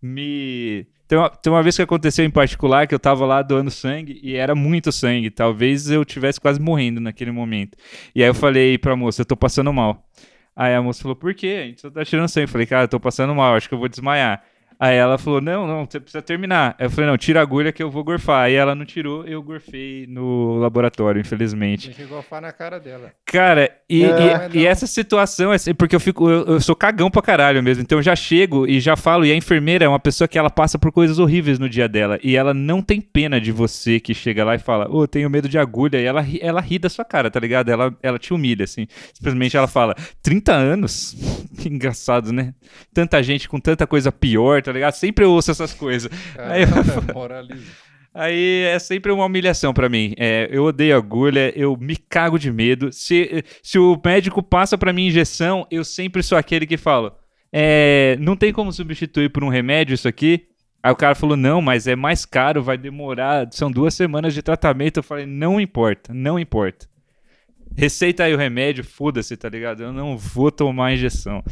me. Tem uma, tem uma vez que aconteceu em particular que eu tava lá doando sangue e era muito sangue. Talvez eu tivesse quase morrendo naquele momento. E aí eu falei pra moça, eu tô passando mal. Aí a moça falou, por quê? A gente só tá tirando sangue. Eu falei, cara, eu tô passando mal, acho que eu vou desmaiar. Aí ela falou, não, não, você precisa terminar. Aí eu falei, não, tira a agulha que eu vou gorfar. Aí ela não tirou, eu gorfei no laboratório, infelizmente. Tem que golfar na cara dela. Cara, e, É, e- e essa situação, é assim, porque eu fico, eu, eu sou cagão pra caralho mesmo, então eu já chego e já falo, e a enfermeira é uma pessoa que ela passa por coisas horríveis no dia dela, e ela não tem pena de você que chega lá e fala, ô, eu tenho medo de agulha, e ela, ri- ela ri da sua cara, tá ligado? Ela, ela te humilha, assim, simplesmente ela fala, 30 anos? [LAUGHS] Que engraçado, né? Tanta gente com tanta coisa pior, tá ligado? Sempre eu ouço essas coisas. Aí eu [LAUGHS] Cara. Aí é sempre uma humilhação pra mim. É, eu odeio agulha, eu me cago de medo. Se, se o médico passa pra mim injeção, eu sempre sou aquele que fala: é, não tem como substituir por um remédio isso aqui? Aí o cara falou: não, mas é mais caro, vai demorar, são duas semanas de tratamento. Eu falei: não importa, não importa. Receita aí o remédio, foda-se, tá ligado? Eu não vou tomar injeção.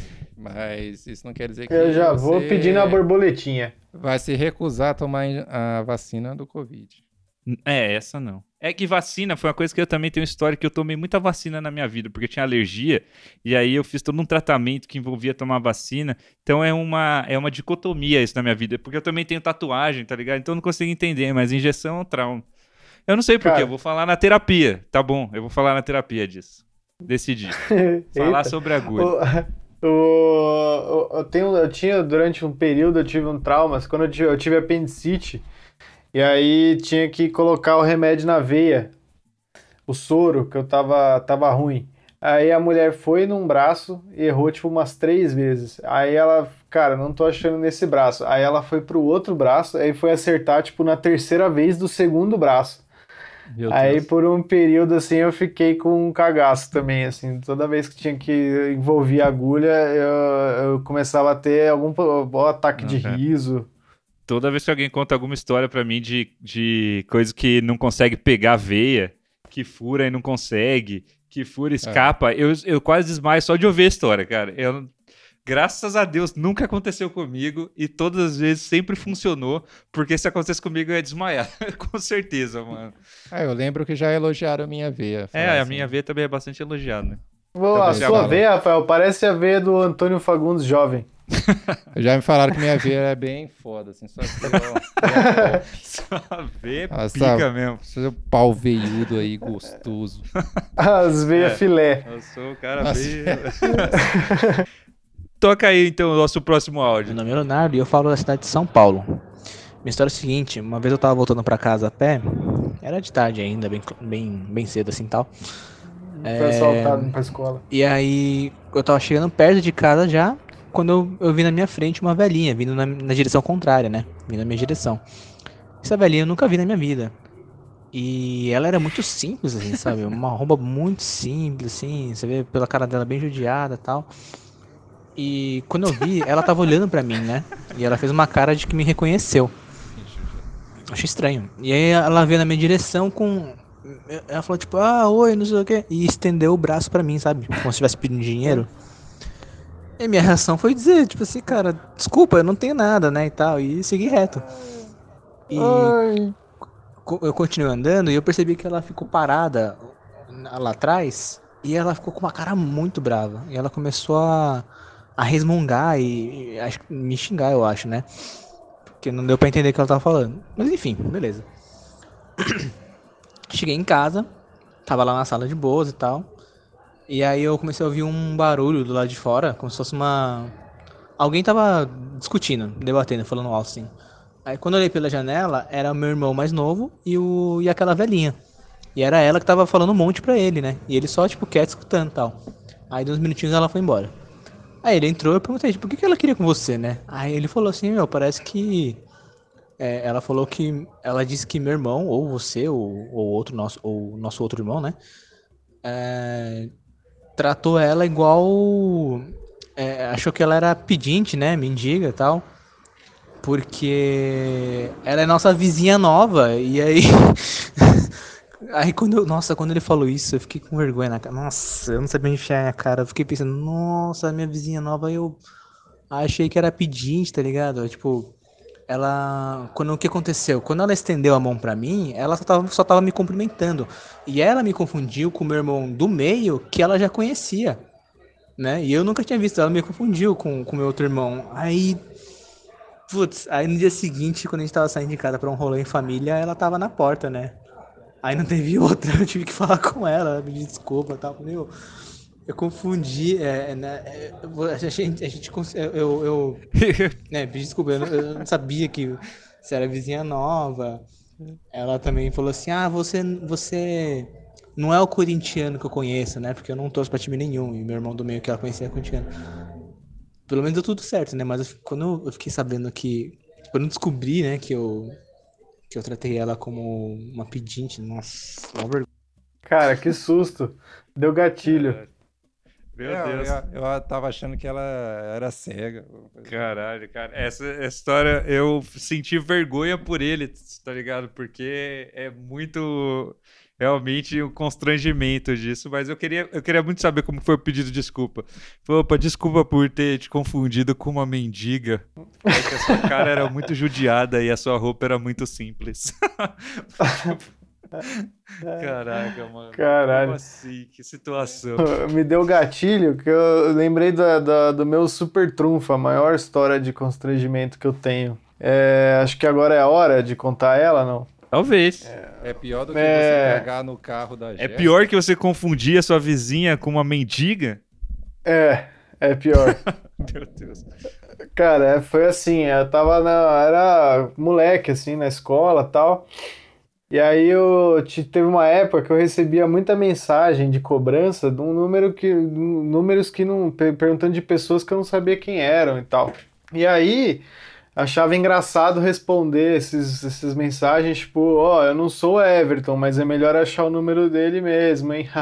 Mas isso não quer dizer que Eu já vou pedindo a borboletinha. vai se recusar a tomar a vacina do Covid. É, essa não. É que vacina foi uma coisa que eu também tenho história que eu tomei muita vacina na minha vida, porque eu tinha alergia, e aí eu fiz todo um tratamento que envolvia tomar vacina. Então é uma, é uma dicotomia isso na minha vida, porque eu também tenho tatuagem, tá ligado? Então eu não consigo entender, mas injeção é um trauma. Eu não sei porquê, eu vou falar na terapia, tá bom? Eu vou falar na terapia disso. Decidi. [LAUGHS] falar sobre agulha. O- eu, tenho, eu tinha, durante um período, eu tive um trauma, quando eu tive, eu tive apendicite, e aí tinha que colocar o remédio na veia, o soro, que eu tava, tava ruim. Aí a mulher foi num braço e errou, tipo, umas três vezes. Aí ela, cara, não tô achando nesse braço. Aí ela foi pro outro braço, aí foi acertar, tipo, na terceira vez do segundo braço. Aí por um período assim eu fiquei com um cagaço também, assim, toda vez que tinha que envolver agulha, eu, eu começava a ter algum po- ataque de riso. Toda vez que alguém conta alguma história pra mim de, de coisa que não consegue pegar veia, que fura e não consegue, que fura e escapa, eu, eu quase desmaio só de ouvir a história, cara. Eu, graças a Deus, nunca aconteceu comigo e todas as vezes sempre funcionou, porque se acontecesse comigo eu ia desmaiar, [LAUGHS] com certeza, mano. Ah, eu lembro que já elogiaram a minha veia. É, falaram a assim, minha veia também é bastante elogiada. né? Pô, a sua veia, Rafael, parece a veia do Antônio Fagundes jovem. [LAUGHS] Já me falaram que minha veia é bem foda, assim, só que ó, [LAUGHS] Sua veia é Ah, pica mesmo. seu pau veiudo aí, gostoso. As veias É. filé. Eu sou o cara Nossa. bem... Toca aí então o nosso próximo áudio. Meu nome é Leonardo e eu falo da cidade de São Paulo. Minha história é a seguinte, uma vez eu tava voltando pra casa a pé, era de tarde ainda, bem, bem, bem cedo assim tal. Foi É, assaltado pra escola. E aí eu tava chegando perto de casa já, quando eu, eu vi na minha frente uma velhinha vindo na, na direção contrária, né? Vindo na minha direção. Essa velhinha eu nunca vi na minha vida. E ela era muito simples, assim, sabe? Uma roupa muito simples, assim. Você vê pela cara dela bem judiada e tal. E quando eu vi, ela tava olhando pra mim, né? E ela fez uma cara de que me reconheceu. Achei estranho. E aí ela veio na minha direção com. Ela falou, tipo, ah, oi, não sei o quê. E estendeu o braço pra mim, sabe? Como se estivesse pedindo dinheiro. E minha reação foi dizer, tipo assim, cara, desculpa, eu não tenho nada, né? E tal. E segui reto. E eu continuei andando e eu percebi que ela ficou parada lá atrás. E ela ficou com uma cara muito brava. E ela começou a, a resmungar e, e me xingar, eu acho, né? Porque não deu pra entender o que ela tava falando. Mas enfim, beleza. [CLEARS THROAT] Cheguei em casa, tava lá na sala de boas e tal. E aí eu comecei a ouvir um barulho do lado de fora, como se fosse uma. Alguém tava discutindo, debatendo, falando alto assim. Aí quando eu olhei pela janela, era o meu irmão mais novo e, o... e aquela velhinha. E era ela que tava falando um monte pra ele, né? E ele só, tipo, quieto escutando e tal. Aí, uns minutinhos, ela foi embora. Aí ele entrou e eu perguntei, tipo, por que, que ela queria com você, né? Aí ele falou assim, meu, parece que. é, ela falou que. Ela disse que meu irmão, ou você, ou, ou outro nosso, ou nosso outro irmão, né? é, tratou ela igual. é, achou que ela era pedinte, né? Mendiga e tal. Porque ela é nossa vizinha nova. E aí. [LAUGHS] Aí quando eu, nossa, quando ele falou isso, eu fiquei com vergonha na cara. Nossa, eu não sabia enfiar a cara. Eu fiquei pensando, nossa, minha vizinha nova, eu achei que era pedinte, tá ligado? Tipo, ela. Quando o que aconteceu? Quando ela estendeu a mão pra mim, ela só tava, só tava me cumprimentando. E ela me confundiu com o meu irmão do meio, que ela já conhecia. Né? E eu nunca tinha visto, ela me confundiu com o meu outro irmão. Aí. Putz, aí no dia seguinte, quando a gente tava saindo de casa pra um rolê em família, ela tava na porta, né? Aí não teve outra, [LAUGHS] eu tive que falar com ela, pedir desculpa e tal. Meu, eu confundi, é, né, é, a gente, a gente eu, eu, [LAUGHS] né, pedi desculpa, eu não, eu não sabia que você era vizinha nova. Ela também falou assim, ah, você, você não é o corintiano que eu conheço, né, porque eu não torço pra time nenhum, e meu irmão do meio que ela conhecia é corintiano. Pelo menos deu tudo certo, né, mas eu- quando eu fiquei sabendo que, quando eu descobri, né, que eu, que eu tratei ela como uma pedinte, nossa, uma vergonha. Cara, que susto. Deu gatilho. Meu É, Deus. Eu, eu tava achando que ela era cega. Caralho, cara. Essa, essa história eu senti vergonha por ele, tá ligado? Porque é muito. Realmente um constrangimento disso, mas eu queria, eu queria muito saber como foi o pedido de desculpa. Falei, Opa, desculpa por ter te confundido com uma mendiga. É que a sua cara era muito judiada e a sua roupa era muito simples. [LAUGHS] Caraca, mano. Caralho. Como assim? Que situação. Me deu gatilho que eu lembrei da, da- do meu super trunfo, a maior história de constrangimento que eu tenho. É, acho que agora é a hora de contar ela, não? Talvez. É pior do que É. você pegar no carro da É Jéssica. pior que você confundir a sua vizinha com uma mendiga? É, é pior. [LAUGHS] Meu Deus. Cara, é, foi assim, eu tava na. Era moleque, assim, na escola tal. E aí eu te- teve uma época que eu recebia muita mensagem de cobrança de um número que. números que não. per- perguntando de pessoas que eu não sabia quem eram e tal. E aí achava engraçado responder esses, essas mensagens, tipo, ó, eu não sou Everton, mas é melhor achar o número dele mesmo, hein? [LAUGHS]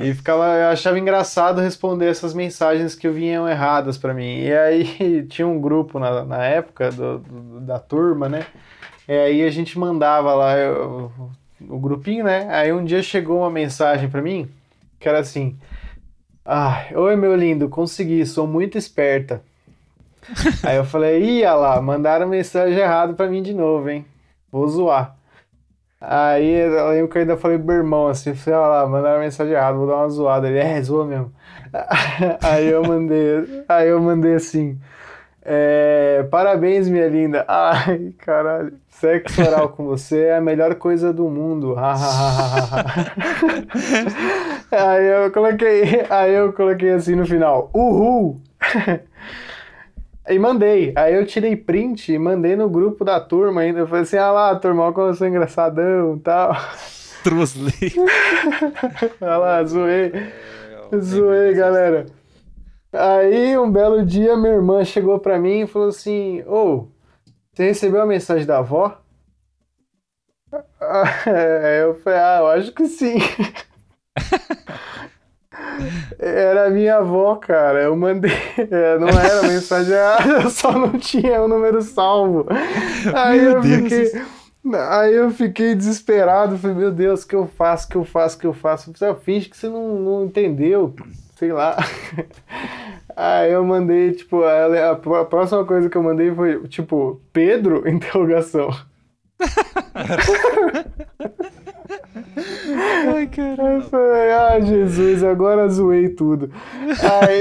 E ficava, eu achava engraçado responder essas mensagens que vinham erradas pra mim. E aí [LAUGHS] tinha um grupo na, na época do, do- da turma, né? E aí a gente mandava lá eu- o grupinho, né? Aí um dia chegou uma mensagem pra mim que era assim: Ai, oi meu lindo, consegui, sou muito esperta. [LAUGHS] Aí eu falei, olha lá, mandaram mensagem errada pra mim de novo, hein? Vou zoar. Aí eu lembro que eu ainda falei pro meu irmão assim, falei, olha lá, mandaram mensagem errada, vou dar uma zoada. Ele, é, zoa mesmo. [LAUGHS] Aí eu mandei, aí eu mandei assim, é, parabéns, minha linda. [LAUGHS] Ai, caralho, sexo oral com você é a melhor coisa do mundo. aí eu coloquei, aí eu coloquei assim no final, uhul. E mandei. Aí eu tirei print e mandei no grupo da turma ainda. Eu falei assim, ah lá, turma, olha como eu sou engraçadão e tal. [LAUGHS] Trusley. Olha [LAUGHS] lá, zoei. Zoei, galera. Aí, um belo dia, minha irmã chegou pra mim e falou assim: Ô, você recebeu a mensagem da avó? Aí [LAUGHS] eu falei: Ah, eu acho que sim. Era minha avó, cara. Eu mandei. [LAUGHS] é, Não era mensagem eu [LAUGHS] só não tinha o número salvo. Aí Meu eu Deus. fiquei. Aí eu fiquei desesperado. Falei, meu Deus, o que eu faço? O que eu faço? O que eu faço? Eu falei, "Ah, finge que você não, não entendeu. Sei lá. [LAUGHS] Aí eu mandei, tipo, a, a- a próxima coisa que eu mandei foi, tipo, Pedro? Interrogação. Ai, caralho. Eu falei, ah, Jesus, agora zoei tudo. Aí.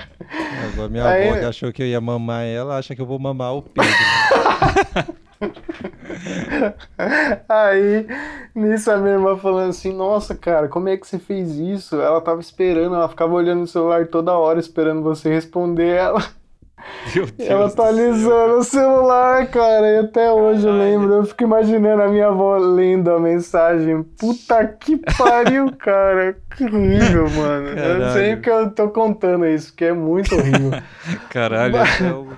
[LAUGHS] Agora minha Aí- avó que achou que eu ia mamar ela, acha que eu vou mamar o Pedro. [LAUGHS] Aí, nisso a minha irmã falando assim, nossa, cara, como é que você fez isso? Ela tava esperando, ela ficava olhando no celular toda hora esperando você responder ela. Ela atualizando o celular, cara, e até hoje eu lembro, eu fico imaginando a minha avó lendo a mensagem. Puta que pariu, cara. Que horrível, mano. Eu Caralho. sei que eu tô contando isso, porque é muito horrível. [LAUGHS] Caralho, essa é, o,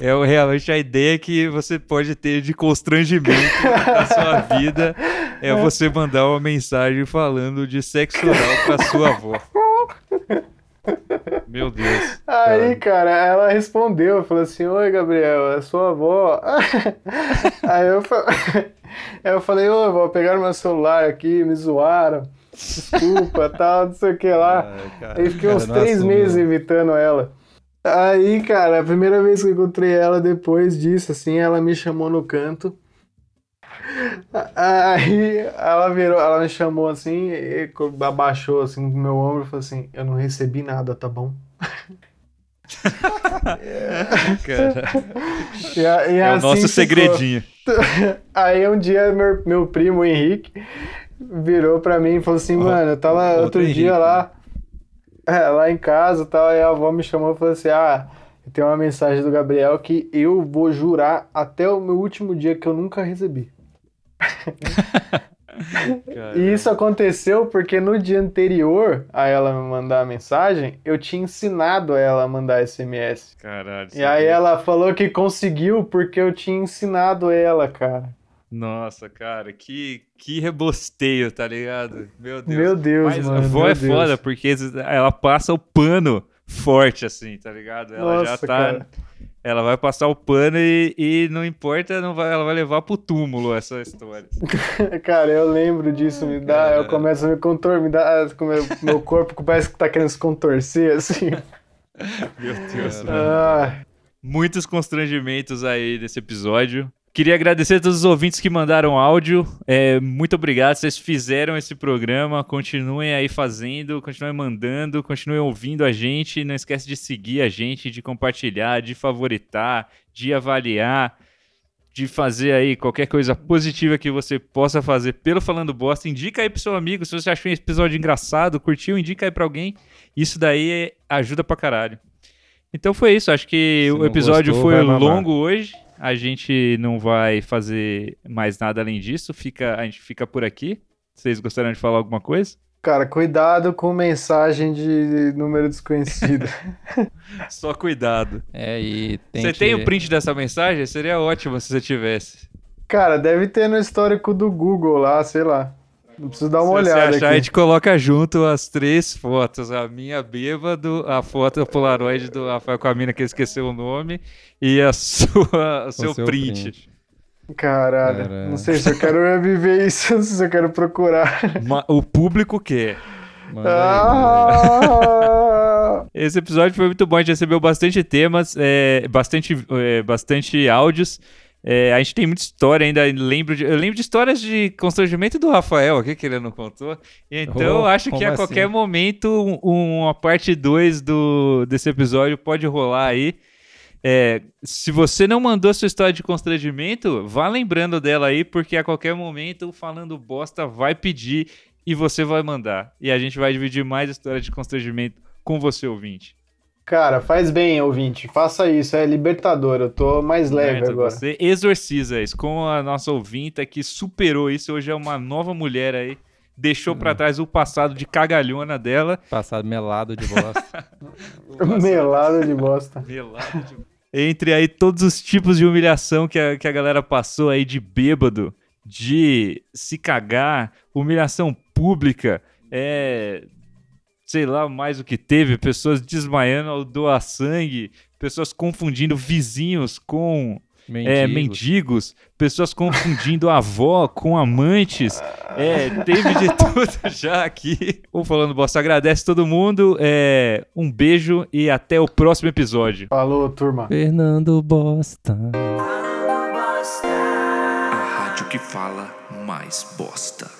é o- realmente a ideia que você pode ter de constrangimento na sua vida é [LAUGHS] você mandar uma mensagem falando de sexo oral pra sua avó. [LAUGHS] Meu Deus. Aí, cara, ela respondeu, falou assim, oi, Gabriel, é sua avó. [LAUGHS] Aí eu, fa- [LAUGHS] eu falei, ô, vou pegar meu celular aqui, me zoaram. Desculpa, [LAUGHS] tal, não sei o que lá. Ai, cara, Aí fiquei cara, uns três meses não. imitando ela. Aí, cara, a primeira vez que eu encontrei ela depois disso, assim, ela me chamou no canto. Aí ela virou, ela me chamou assim, e abaixou assim no meu ombro e falou assim: Eu não recebi nada, tá bom? Cara, E, a- e é o assim nosso ficou. segredinho. [LAUGHS] Aí um dia meu, meu primo Henrique virou pra mim e falou assim, mano, eu tava outro outro Henrique, dia lá, [LAUGHS] é, lá em casa e tal, aí a avó me chamou e falou assim, ah, tem uma mensagem do Gabriel que eu vou jurar até o meu último dia que eu nunca recebi. [LAUGHS] E isso aconteceu porque no dia anterior a ela me mandar a mensagem, eu tinha ensinado ela a mandar SMS. Caralho. E aí ela falou que conseguiu porque eu tinha ensinado ela, cara. Nossa, cara, que, que rebosteio, tá ligado? Meu Deus. Meu Deus, Mas mano. a avó meu é Deus. foda, porque ela passa o pano forte, assim, tá ligado? Ela já Nossa, tá. cara. Ela vai passar o pano e, e não importa, não vai, ela vai levar pro túmulo essa história. [LAUGHS] Cara, eu lembro disso, me dá, eu começo a me contorcer, me dá, meu, meu corpo [LAUGHS] parece que tá querendo se contorcer, assim. Meu Deus. Ah, Muitos constrangimentos aí nesse episódio. Queria agradecer a todos os ouvintes que mandaram áudio. É, muito obrigado, vocês fizeram esse programa. Continuem aí fazendo, continuem mandando, continuem ouvindo a gente. Não esquece de seguir a gente, de compartilhar, de favoritar, de avaliar, de fazer aí qualquer coisa positiva que você possa fazer pelo Falando Bosta. Indica aí pro seu amigo. Se você achou esse episódio engraçado, curtiu, indica aí pra alguém. Isso daí ajuda pra caralho. Então foi isso. Acho que Se o episódio gostou, foi longo hoje. A gente não vai fazer mais nada além disso. Fica, a gente fica por aqui. Vocês gostariam de falar alguma coisa? cara, cuidado com mensagem de número desconhecido. [LAUGHS] Só cuidado. É, e tem Você que... tem o print dessa mensagem? Seria ótimo se você tivesse. Cara, deve ter no histórico do Google lá, sei lá. Não preciso dar uma Se olhada achar, a aqui. gente coloca junto as três fotos. A minha bêbado, a foto Polaroid do Rafael com a mina que esqueceu o nome e a [LAUGHS] sua, o seu, seu print. Caralho, Caralho. não sei se eu quero reviver isso, [LAUGHS] não sei se eu quero procurar. Ma- O público quer. Ah! Esse episódio foi muito bom, a gente recebeu bastante temas, é, bastante, é, bastante áudios. É, a gente tem muita história ainda. Lembro de, eu lembro de histórias de constrangimento do Rafael aqui, que ele não contou. Então Oh, eu acho que a assim? qualquer momento um- uma parte 2 desse episódio pode rolar aí. É, se você não mandou sua história de constrangimento, vá lembrando dela aí, porque a qualquer momento o Falando Bosta vai pedir e você vai mandar. E a gente vai dividir mais histórias de constrangimento com você, ouvinte. Cara, faz bem, ouvinte. Faça isso, é libertador. Eu tô mais leve Certo? agora. Você exorciza isso. Com a nossa ouvinta que superou isso, hoje é uma nova mulher aí. Deixou Hum. pra trás o passado de cagalhona dela. Passado melado de bosta. [LAUGHS] [LAUGHS] Melado de bosta. Melado de... Entre aí todos os tipos de humilhação que a, que a galera passou aí de bêbado, de se cagar, humilhação pública, é. Sei lá mais o que teve, pessoas desmaiando ao doar sangue, pessoas confundindo vizinhos com é, Mendigos. mendigos, pessoas confundindo avó com amantes. É, teve de [LAUGHS] tudo já aqui. O Falando Bosta agradece todo mundo. É, um beijo e até o próximo episódio. Falou, turma. Fernando Bosta. A rádio que fala mais bosta.